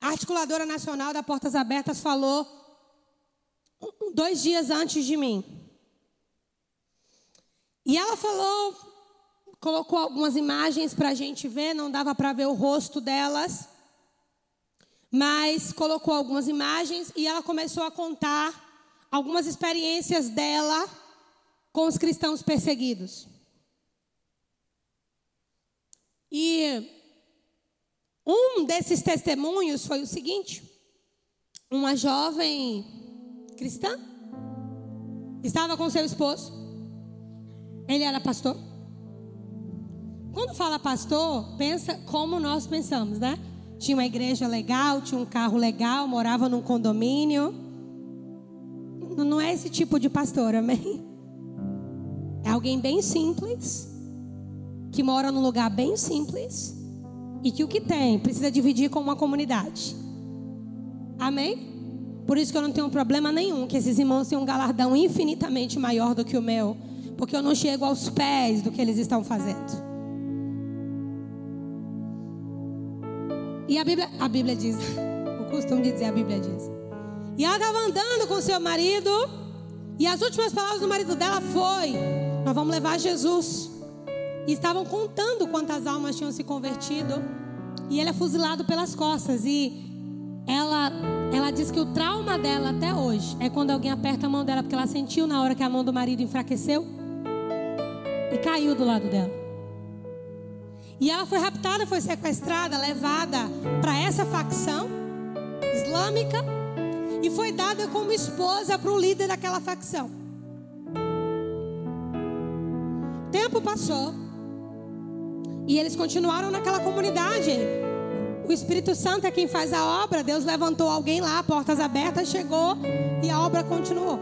a articuladora nacional da Portas Abertas falou dois dias antes de mim. E ela falou, colocou algumas imagens para a gente ver, não dava para ver o rosto delas, mas colocou algumas imagens e ela começou a contar algumas experiências dela com os cristãos perseguidos. E um desses testemunhos foi o seguinte: uma jovem cristã. Estava com seu esposo. Ele era pastor. Quando fala pastor, pensa como nós pensamos, né? tinha uma igreja legal, tinha um carro legal, morava num condomínio. Não é esse tipo de pastor, amém? É alguém bem simples, que mora num lugar bem simples e que o que tem precisa dividir com uma comunidade. Amém? Por isso que eu não tenho problema nenhum que esses irmãos tenham um galardão infinitamente maior do que o meu, porque eu não chego aos pés do que eles estão fazendo. E a Bíblia, a Bíblia diz, o costume de dizer a Bíblia diz. E ela estava andando com seu marido, e as últimas palavras do marido dela foi: Nós vamos levar Jesus. E estavam contando quantas almas tinham se convertido. E ele é fuzilado pelas costas. E ela, ela diz que o trauma dela até hoje é quando alguém aperta a mão dela, porque ela sentiu na hora que a mão do marido enfraqueceu e caiu do lado dela. E ela foi raptada, foi sequestrada, levada para essa facção islâmica e foi dada como esposa para o líder daquela facção. Tempo passou e eles continuaram naquela comunidade. O Espírito Santo é quem faz a obra. Deus levantou alguém lá, portas abertas, chegou e a obra continuou.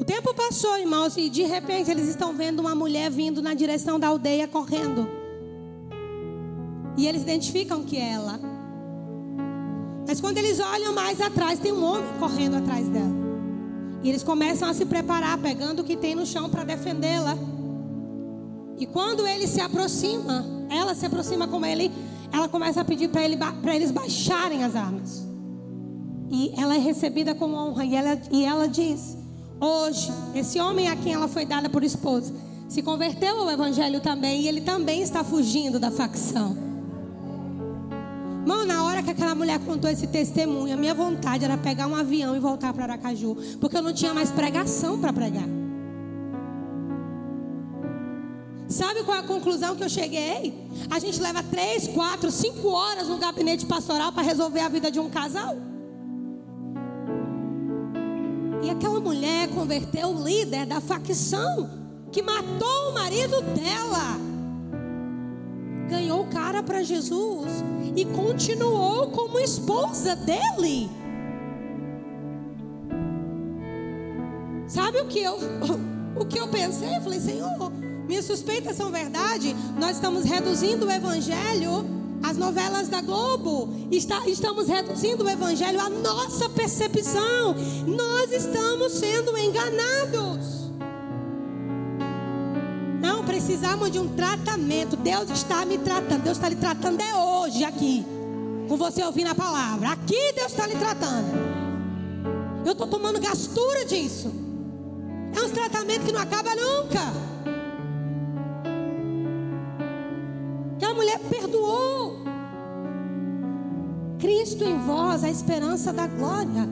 O tempo passou, irmãos, e de repente eles estão vendo uma mulher vindo na direção da aldeia correndo. E eles identificam que é ela. Mas quando eles olham mais atrás, tem um homem correndo atrás dela. E eles começam a se preparar, pegando o que tem no chão para defendê-la. E quando ele se aproxima, ela se aproxima com ele, ela começa a pedir para ele, eles baixarem as armas. E ela é recebida com honra. E ela, e ela diz: Hoje, esse homem a quem ela foi dada por esposa se converteu ao evangelho também. E ele também está fugindo da facção. Mano, na hora que aquela mulher contou esse testemunho, a minha vontade era pegar um avião e voltar para Aracaju. Porque eu não tinha mais pregação para pregar. Sabe qual é a conclusão que eu cheguei? A gente leva três, quatro, cinco horas no gabinete pastoral para resolver a vida de um casal. E aquela mulher converteu o líder da facção que matou o marido dela. Ganhou o cara para Jesus e continuou como esposa dele. Sabe o que eu o que eu pensei? Eu falei, Senhor, minhas suspeitas são verdade. Nós estamos reduzindo o evangelho às novelas da Globo. Está, estamos reduzindo o evangelho à nossa percepção. Nós estamos sendo enganados. Não precisamos de um tratamento. Deus está me tratando. Deus está lhe tratando é hoje aqui. Com você ouvindo a palavra. Aqui Deus está lhe tratando. Eu estou tomando gastura disso. É um tratamento que não acaba nunca. Mulher perdoou. Cristo em vós, a esperança da glória.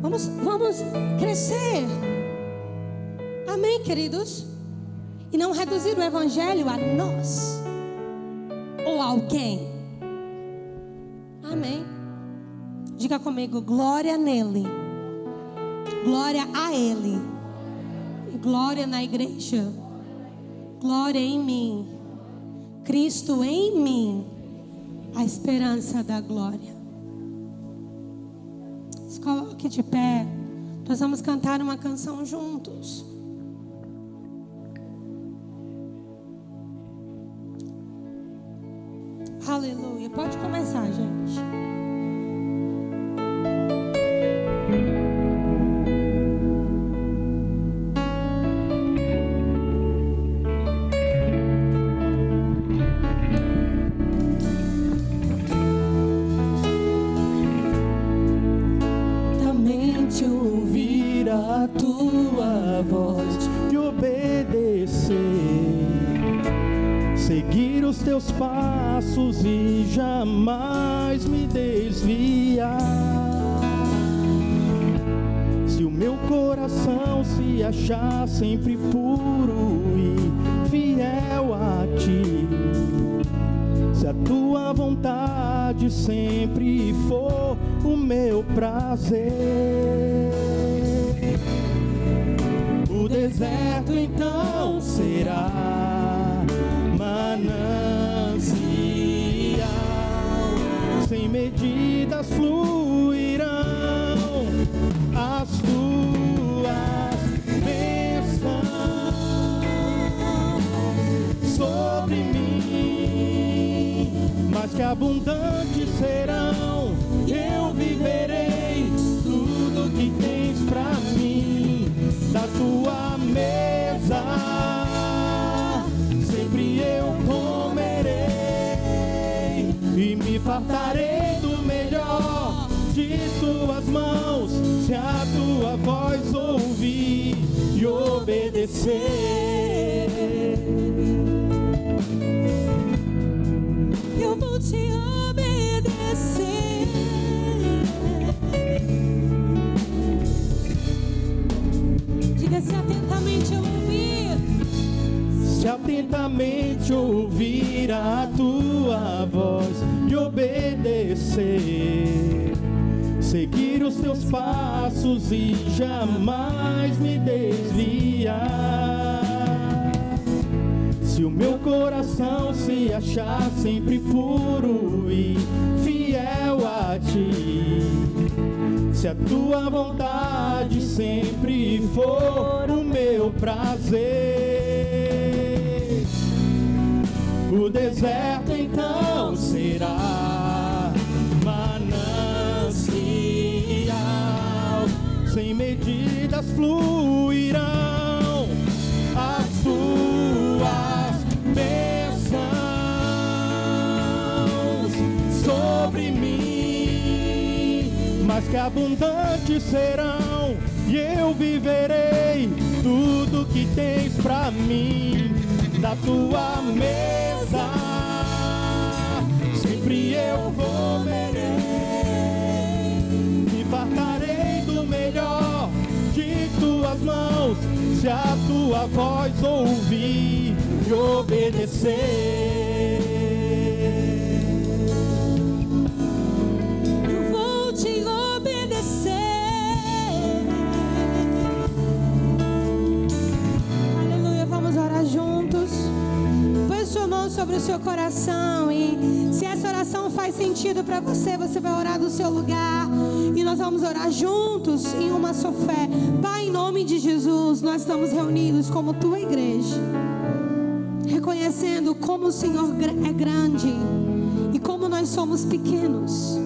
Vamos, vamos crescer. Amém, queridos? E não reduzir o evangelho a nós ou a alguém. Amém. Diga comigo, glória nele. Glória a ele. Glória na igreja. Glória em mim. Cristo em mim. A esperança da glória. Se coloque de pé. Nós vamos cantar uma canção juntos. Aleluia. Pode começar, gente. Teus passos e jamais me desviar. Se o meu coração se achar sempre puro e fiel a ti, se a tua vontade sempre for o meu prazer, o deserto então será manancial, sem medidas fluirão as tuas bênçãos sobre mim, mas que abundante será. De tuas mãos, se a tua voz ouvir e obedecer. Eu vou te obedecer. Diga se atentamente eu ouvir. Se atentamente ouvir a tua voz e obedecer, seguir os teus passos e jamais me desviar. Se o meu coração se achar sempre puro e fiel a ti, se a tua vontade sempre for o meu prazer, o deserto então será sem medidas fluirão as tuas bênçãos sobre mim, mas que abundantes serão, e eu viverei tudo que tens pra mim, da tua mesa, sempre eu comerei, se a tua voz ouvir e obedecer. Eu vou te obedecer. Aleluia, vamos orar juntos. Põe sua mão sobre o seu coração e se essa oração faz sentido para você, você vai orar do seu lugar e nós vamos orar juntos em uma só fé. Pai, em nome de Jesus, nós estamos reunidos como tua igreja, reconhecendo como o Senhor é grande e como nós somos pequenos.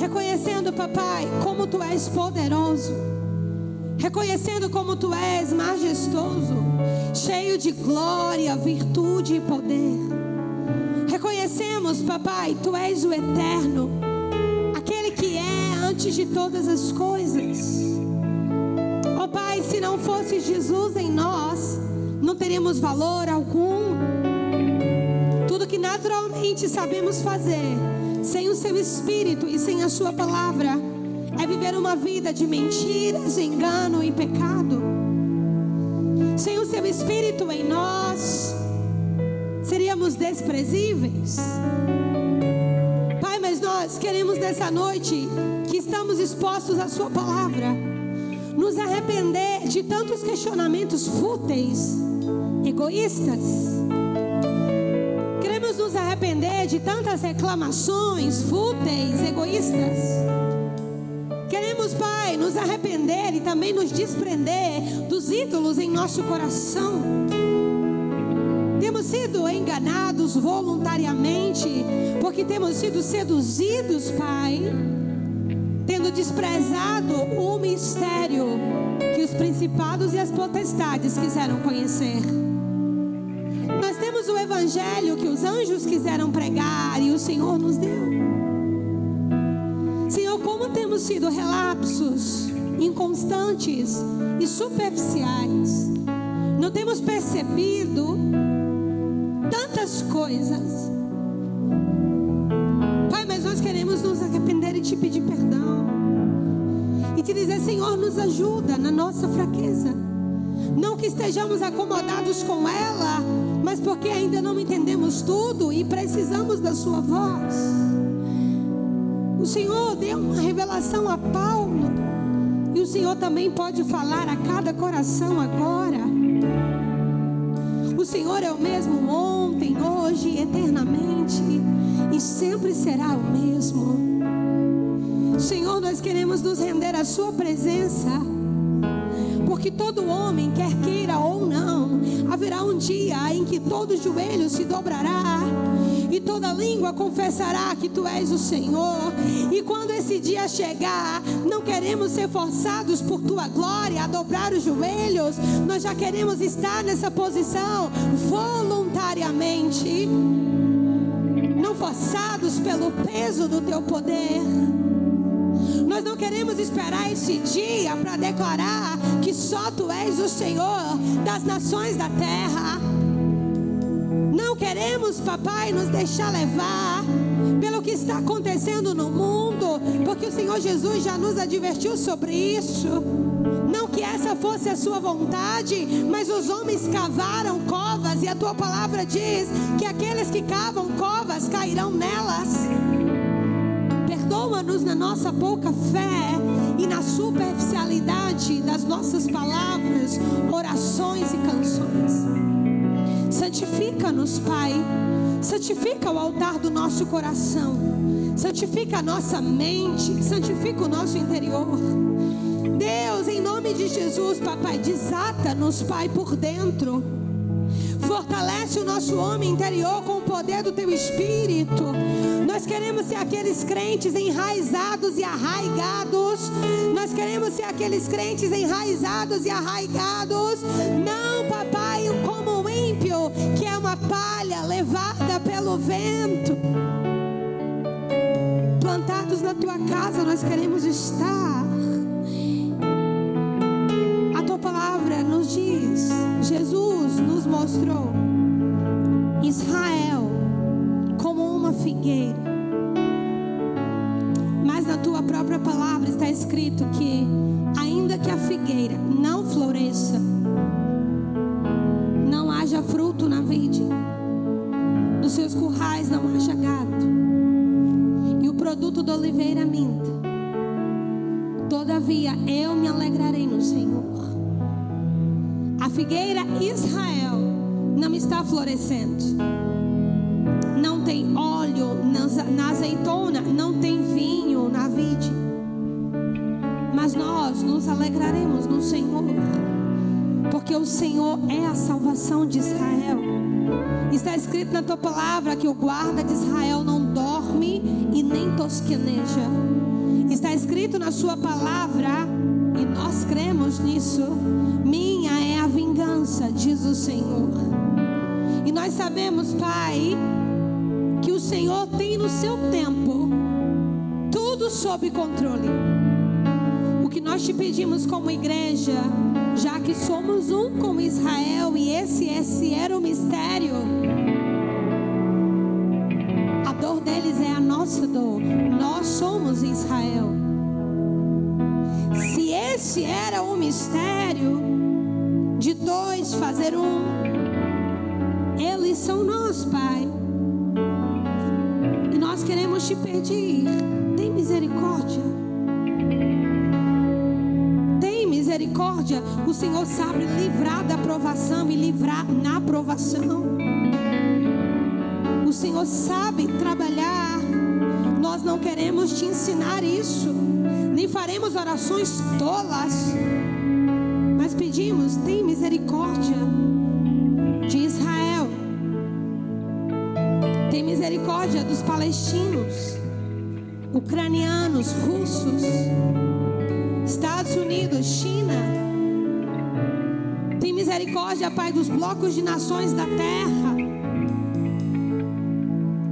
Reconhecendo, papai, como tu és poderoso. Reconhecendo como tu és majestoso, cheio de glória, virtude e poder. Reconhecemos, papai, tu és o eterno, antes de todas as coisas. Ó Pai, se não fosse Jesus em nós, não teríamos valor algum. Tudo que naturalmente sabemos fazer, sem o seu espírito e sem a sua palavra, é viver uma vida de mentiras, engano e pecado. Sem o seu espírito em nós, seríamos desprezíveis. Mas nós queremos nessa noite que estamos expostos à sua palavra, nos arrepender de tantos questionamentos fúteis, egoístas. Queremos nos arrepender de tantas reclamações fúteis, egoístas. Queremos, Pai, nos arrepender e também nos desprender dos ídolos em nosso coração. Temos sido enganados voluntariamente, porque temos sido seduzidos, Pai, tendo desprezado o mistério que os principados e as potestades quiseram conhecer. Nós temos o evangelho que os anjos quiseram pregar e o Senhor nos deu. Senhor, como temos sido relapsos, inconstantes e superficiais. Não temos percebido coisas. Pai, mas nós queremos nos arrepender e te pedir perdão. E te dizer, Senhor, nos ajuda na nossa fraqueza. Não que estejamos acomodados com ela, mas porque ainda não entendemos tudo e precisamos da sua voz. O Senhor deu uma revelação a Paulo. E o Senhor também pode falar a cada coração agora. Senhor é o mesmo ontem, hoje, eternamente e sempre será o mesmo. Senhor, nós queremos nos render à Sua presença, porque todo dia em que todo joelho se dobrará e toda língua confessará que tu és o Senhor. E quando esse dia chegar, não queremos ser forçados por tua glória a dobrar os joelhos, nós já queremos estar nessa posição voluntariamente, não forçados pelo peso do teu poder. Nós não queremos esperar esse dia para declarar que só tu és o Senhor das nações da terra. Não queremos, papai, nos deixar levar pelo que está acontecendo no mundo, porque o Senhor Jesus já nos advertiu sobre isso. Não que essa fosse a sua vontade, mas os homens cavaram covas e a tua palavra diz que aqueles que cavam covas cairão nelas. Perdoa-nos na nossa pouca fé e na superficialidade das nossas palavras, orações e canções. Santifica-nos, Pai. Santifica o altar do nosso coração. Santifica a nossa mente. Santifica o nosso interior. Deus, em nome de Jesus, Papai, desata-nos, Pai, por dentro. Fortalece o nosso homem interior com o poder do teu espírito. Nós queremos ser aqueles crentes enraizados e arraigados. Nós queremos ser aqueles crentes enraizados e arraigados. Não, papai, como o ímpio, que é uma palha levada pelo vento. Plantados na tua casa, nós queremos estar. Tua palavra nos diz, Jesus nos mostrou Israel como uma figueira. Mas na tua própria palavra está escrito que, ainda que a figueira não floresça, não haja fruto na vide, nos seus currais não haja gado, e o produto da oliveira minta. Todavia eu me alegrarei no Senhor. Figueira Israel não está florescendo. Não tem óleo na azeitona, não tem vinho na vide. Mas nós nos alegraremos no Senhor, porque o Senhor é a salvação de Israel. Está escrito na tua palavra que o guarda de Israel não dorme e nem tosqueneja. Está escrito na sua palavra, nós cremos nisso. Minha é a vingança, diz o Senhor. E nós sabemos, Pai, que o Senhor tem no seu tempo tudo sob controle. O que nós te pedimos como igreja, já que somos um com Israel e esse, esse era o mistério. A dor deles é a nossa dor. Nós somos Israel. Se esse era o mistério de dois fazer um, eles são nós, Pai. E nós queremos te pedir, tem misericórdia. Tem misericórdia. O Senhor sabe livrar da provação e livrar na provação. O Senhor sabe trabalhar. Nós não queremos te ensinar isso, nem faremos orações tolas, mas pedimos, tem misericórdia de Israel, tem misericórdia dos palestinos, ucranianos, russos, Estados Unidos, China. Tem misericórdia, Pai, dos blocos de nações da terra.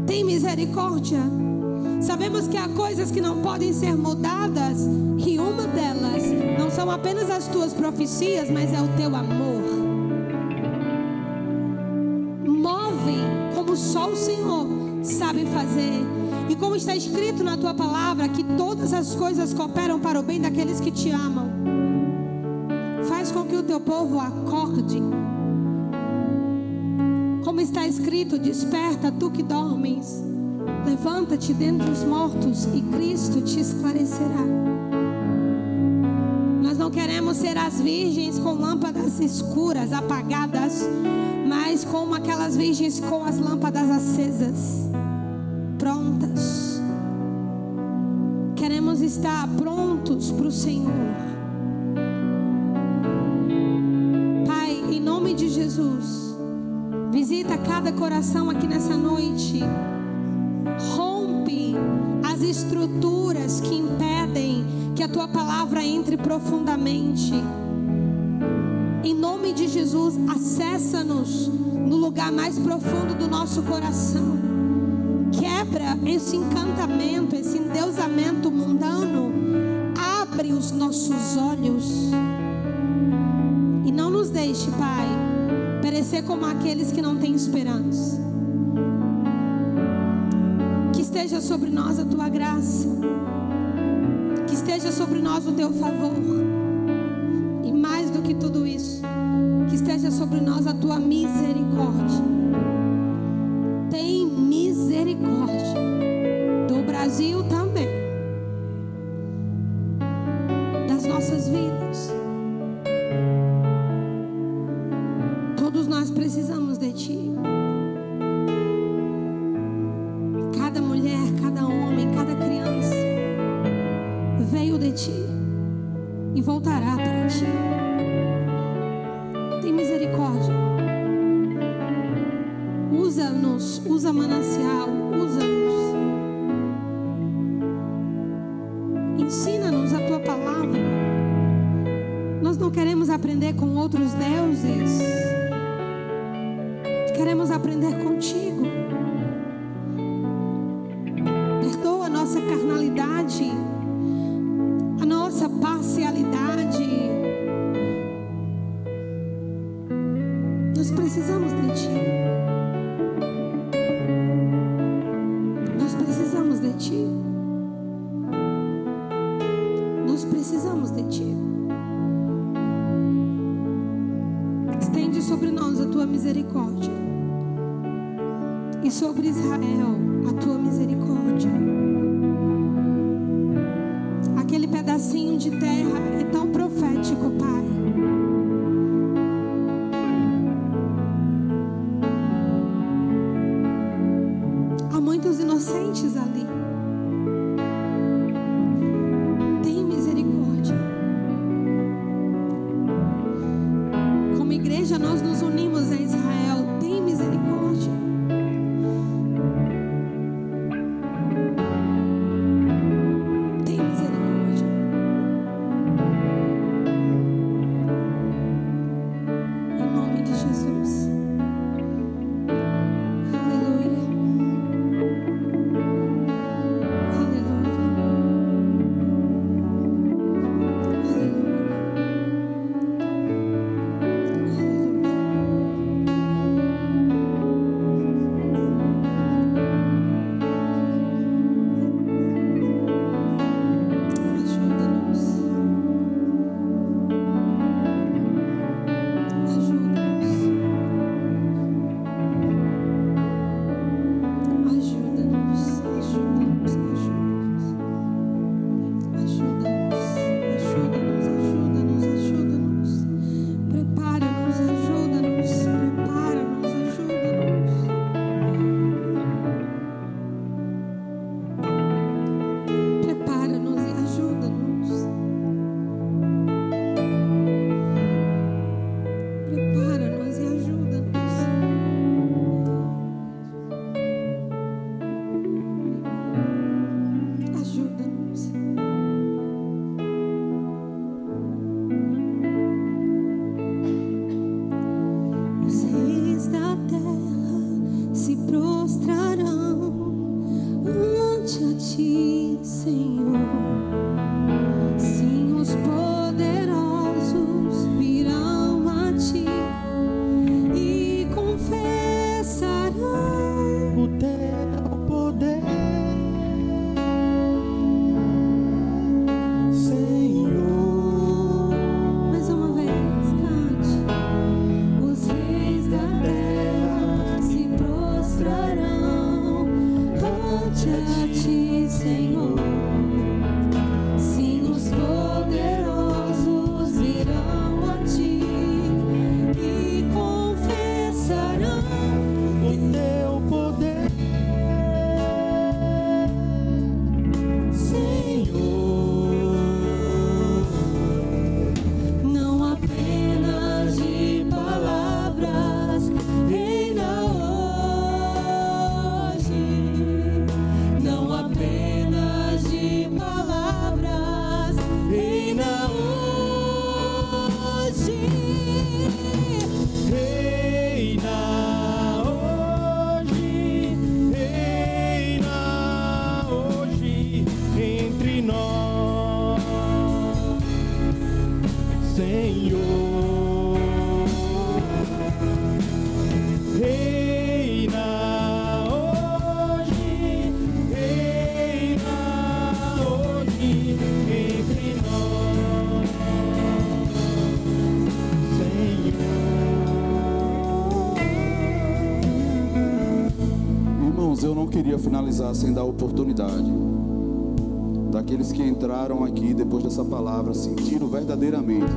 Tem misericórdia. Sabemos que há coisas que não podem ser mudadas, e uma delas não são apenas as tuas profecias, mas é o teu amor. Move como só o Senhor sabe fazer. E como está escrito na tua palavra, que todas as coisas cooperam para o bem daqueles que te amam. Faz com que o teu povo acorde. Como está escrito, desperta tu que dormes. Levanta-te dentre os mortos e Cristo te esclarecerá. Nós não queremos ser as virgens com lâmpadas escuras, apagadas. mas como aquelas virgens com as lâmpadas acesas, prontas. Queremos estar prontos para o Senhor. Pai, em nome de Jesus, visita cada coração aqui nessa noite. Rompe as estruturas que impedem que a tua palavra entre profundamente. Em nome de Jesus, acessa-nos no lugar mais profundo do nosso coração. Quebra esse encantamento, esse endeusamento mundano. Abre os nossos olhos. E não nos deixe, Pai, perecer como aqueles que não têm esperança. Esteja sobre nós a tua graça. Que esteja sobre nós o teu favor. E mais do que tudo isso, que esteja sobre nós a tua misericórdia. Queria finalizar sem dar oportunidade daqueles que entraram aqui depois dessa palavra sentiram verdadeiramente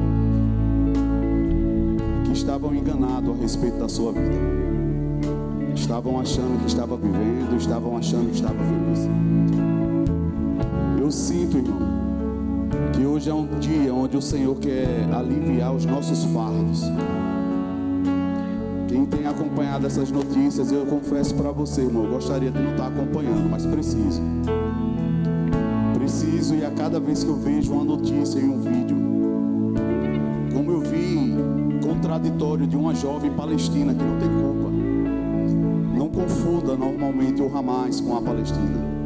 que estavam enganados a respeito da sua vida. Estavam achando que estava vivendo, estavam achando que estava feliz. Eu sinto, irmão, que hoje é um dia onde o Senhor quer aliviar os nossos fardos. Acompanhado essas notícias, eu confesso para você, irmão, eu gostaria de não estar acompanhando, mas preciso. Preciso e a cada vez que eu vejo uma notícia em um vídeo, como eu vi contraditório de uma jovem palestina que não tem culpa. Não confunda normalmente o Hamas com a Palestina.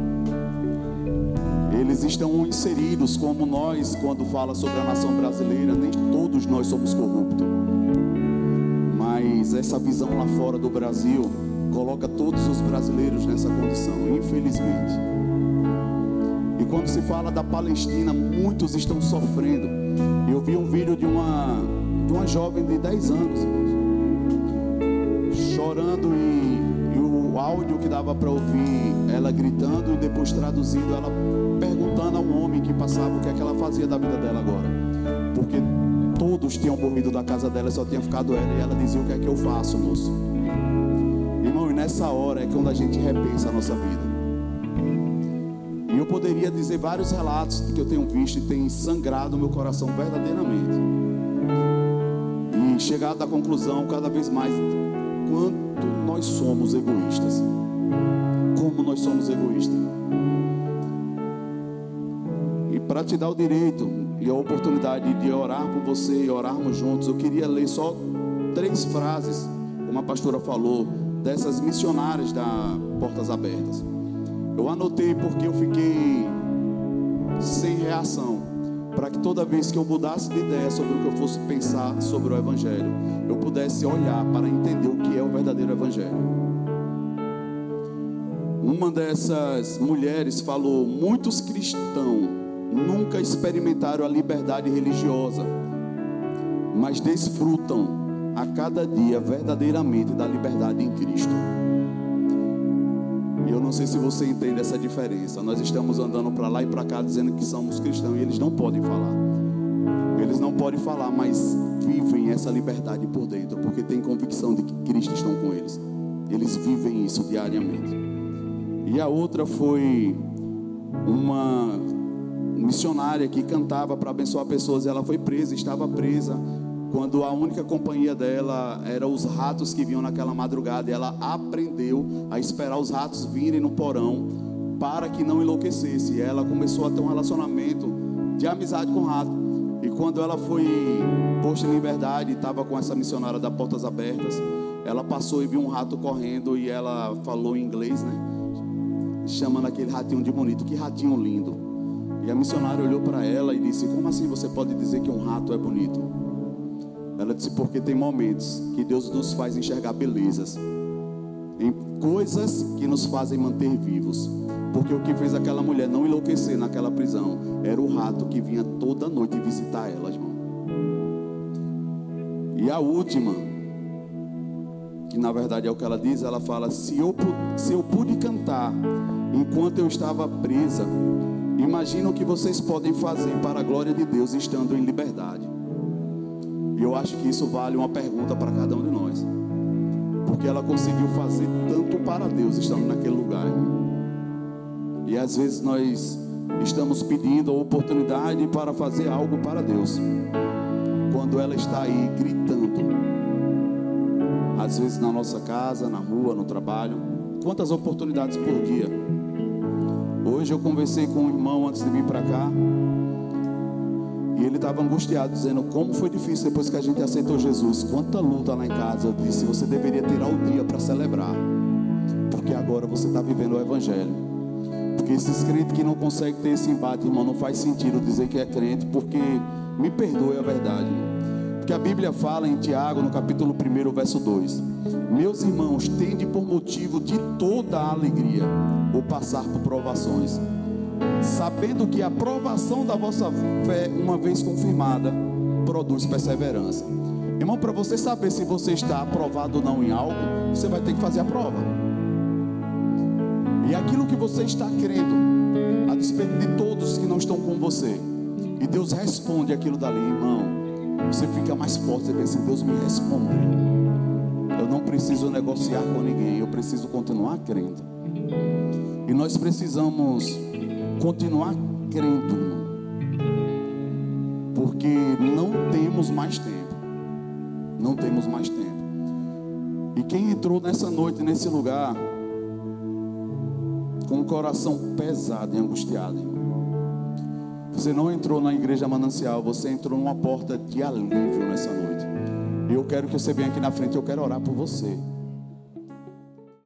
Eles estão inseridos como nós, quando fala sobre a nação brasileira, nem todos nós somos corruptos. Essa visão lá fora do Brasil coloca todos os brasileiros nessa condição, infelizmente. E quando se fala da Palestina, muitos estão sofrendo. Eu vi um vídeo de uma, de uma jovem de 10 anos, chorando e, e o áudio que dava para ouvir, ela gritando e depois traduzindo, ela perguntando ao homem que passava o que é que ela fazia da vida dela agora. Porque todos tinham morrido da casa dela, só tinha ficado ela e ela dizia o que é que eu faço, moço. Irmão, e nessa hora é quando a gente repensa a nossa vida. E eu poderia dizer vários relatos que eu tenho visto e tem sangrado meu coração verdadeiramente. E chegado à conclusão cada vez mais quanto nós somos egoístas. Como nós somos egoístas. E para te dar o direito e a oportunidade de orar por você e orarmos juntos, eu queria ler só três frases, como a pastora falou, dessas missionárias da Portas Abertas. Eu anotei porque eu fiquei sem reação, para que toda vez que eu mudasse de ideia sobre o que eu fosse pensar sobre o Evangelho, eu pudesse olhar para entender o que é o verdadeiro Evangelho. Uma dessas mulheres falou: muitos cristãos nunca experimentaram a liberdade religiosa, mas desfrutam a cada dia verdadeiramente da liberdade em Cristo. E eu não sei se você entende essa diferença. Nós estamos andando para lá e para cá dizendo que somos cristãos e eles não podem falar. Eles não podem falar, mas vivem essa liberdade por dentro, porque têm convicção de que Cristo está com eles. Eles vivem isso diariamente. E a outra foi uma missionária que cantava para abençoar pessoas. Ela foi presa, estava presa quando a única companhia dela era os ratos que vinham naquela madrugada, ela aprendeu a esperar os ratos virem no porão para que não enlouquecesse. Ela começou a ter um relacionamento de amizade com o rato. E quando ela foi posta em liberdade, estava com essa missionária da Portas Abertas, ela passou e viu um rato correndo e ela falou em inglês, né? Chamando aquele ratinho de bonito, que ratinho lindo. E a missionária olhou para ela e disse: Como assim você pode dizer que um rato é bonito? Ela disse: Porque tem momentos que Deus nos faz enxergar belezas em coisas que nos fazem manter vivos. Porque o que fez aquela mulher não enlouquecer naquela prisão era o rato que vinha toda noite visitar ela, irmão. E a última, que na verdade é o que ela diz, ela fala: se eu, se eu pude cantar enquanto eu estava presa, imagina o que vocês podem fazer para a glória de Deus estando em liberdade. E eu acho que isso vale uma pergunta para cada um de nós. Porque ela conseguiu fazer tanto para Deus estando naquele lugar. E às vezes nós estamos pedindo a oportunidade para fazer algo para Deus. Quando ela está aí gritando. Às vezes na nossa casa, na rua, no trabalho. Quantas oportunidades por dia? Hoje eu conversei com um irmão antes de vir para cá. E ele estava angustiado, dizendo como foi difícil depois que a gente aceitou Jesus. Quanta luta lá em casa. Eu disse: você deveria tirar o dia para celebrar, porque agora você está vivendo o Evangelho. Porque esses crentes que não conseguem ter esse embate, irmão, não faz sentido dizer que é crente, porque me perdoe a verdade. Porque a Bíblia fala em Tiago, no capítulo 1, verso 2: Meus irmãos, tende por motivo de toda a alegria o passar por provações sabendo que a aprovação da vossa fé, uma vez confirmada, produz perseverança. Irmão, para você saber se você está aprovado ou não em algo, você vai ter que fazer a prova. E aquilo que você está crendo, a despeito de todos que não estão com você, e Deus responde aquilo dali, irmão, você fica mais forte, você pensa, Deus me respondeu. Preciso negociar com ninguém, eu preciso continuar crendo. E nós precisamos continuar crendo, irmão. Porque não temos mais tempo. Não temos mais tempo. E quem entrou nessa noite, nesse lugar, com o coração pesado e angustiado, irmão. Você não entrou na igreja manancial, você entrou numa porta de alívio nessa noite. Eu quero que você venha aqui na frente, eu quero orar por você.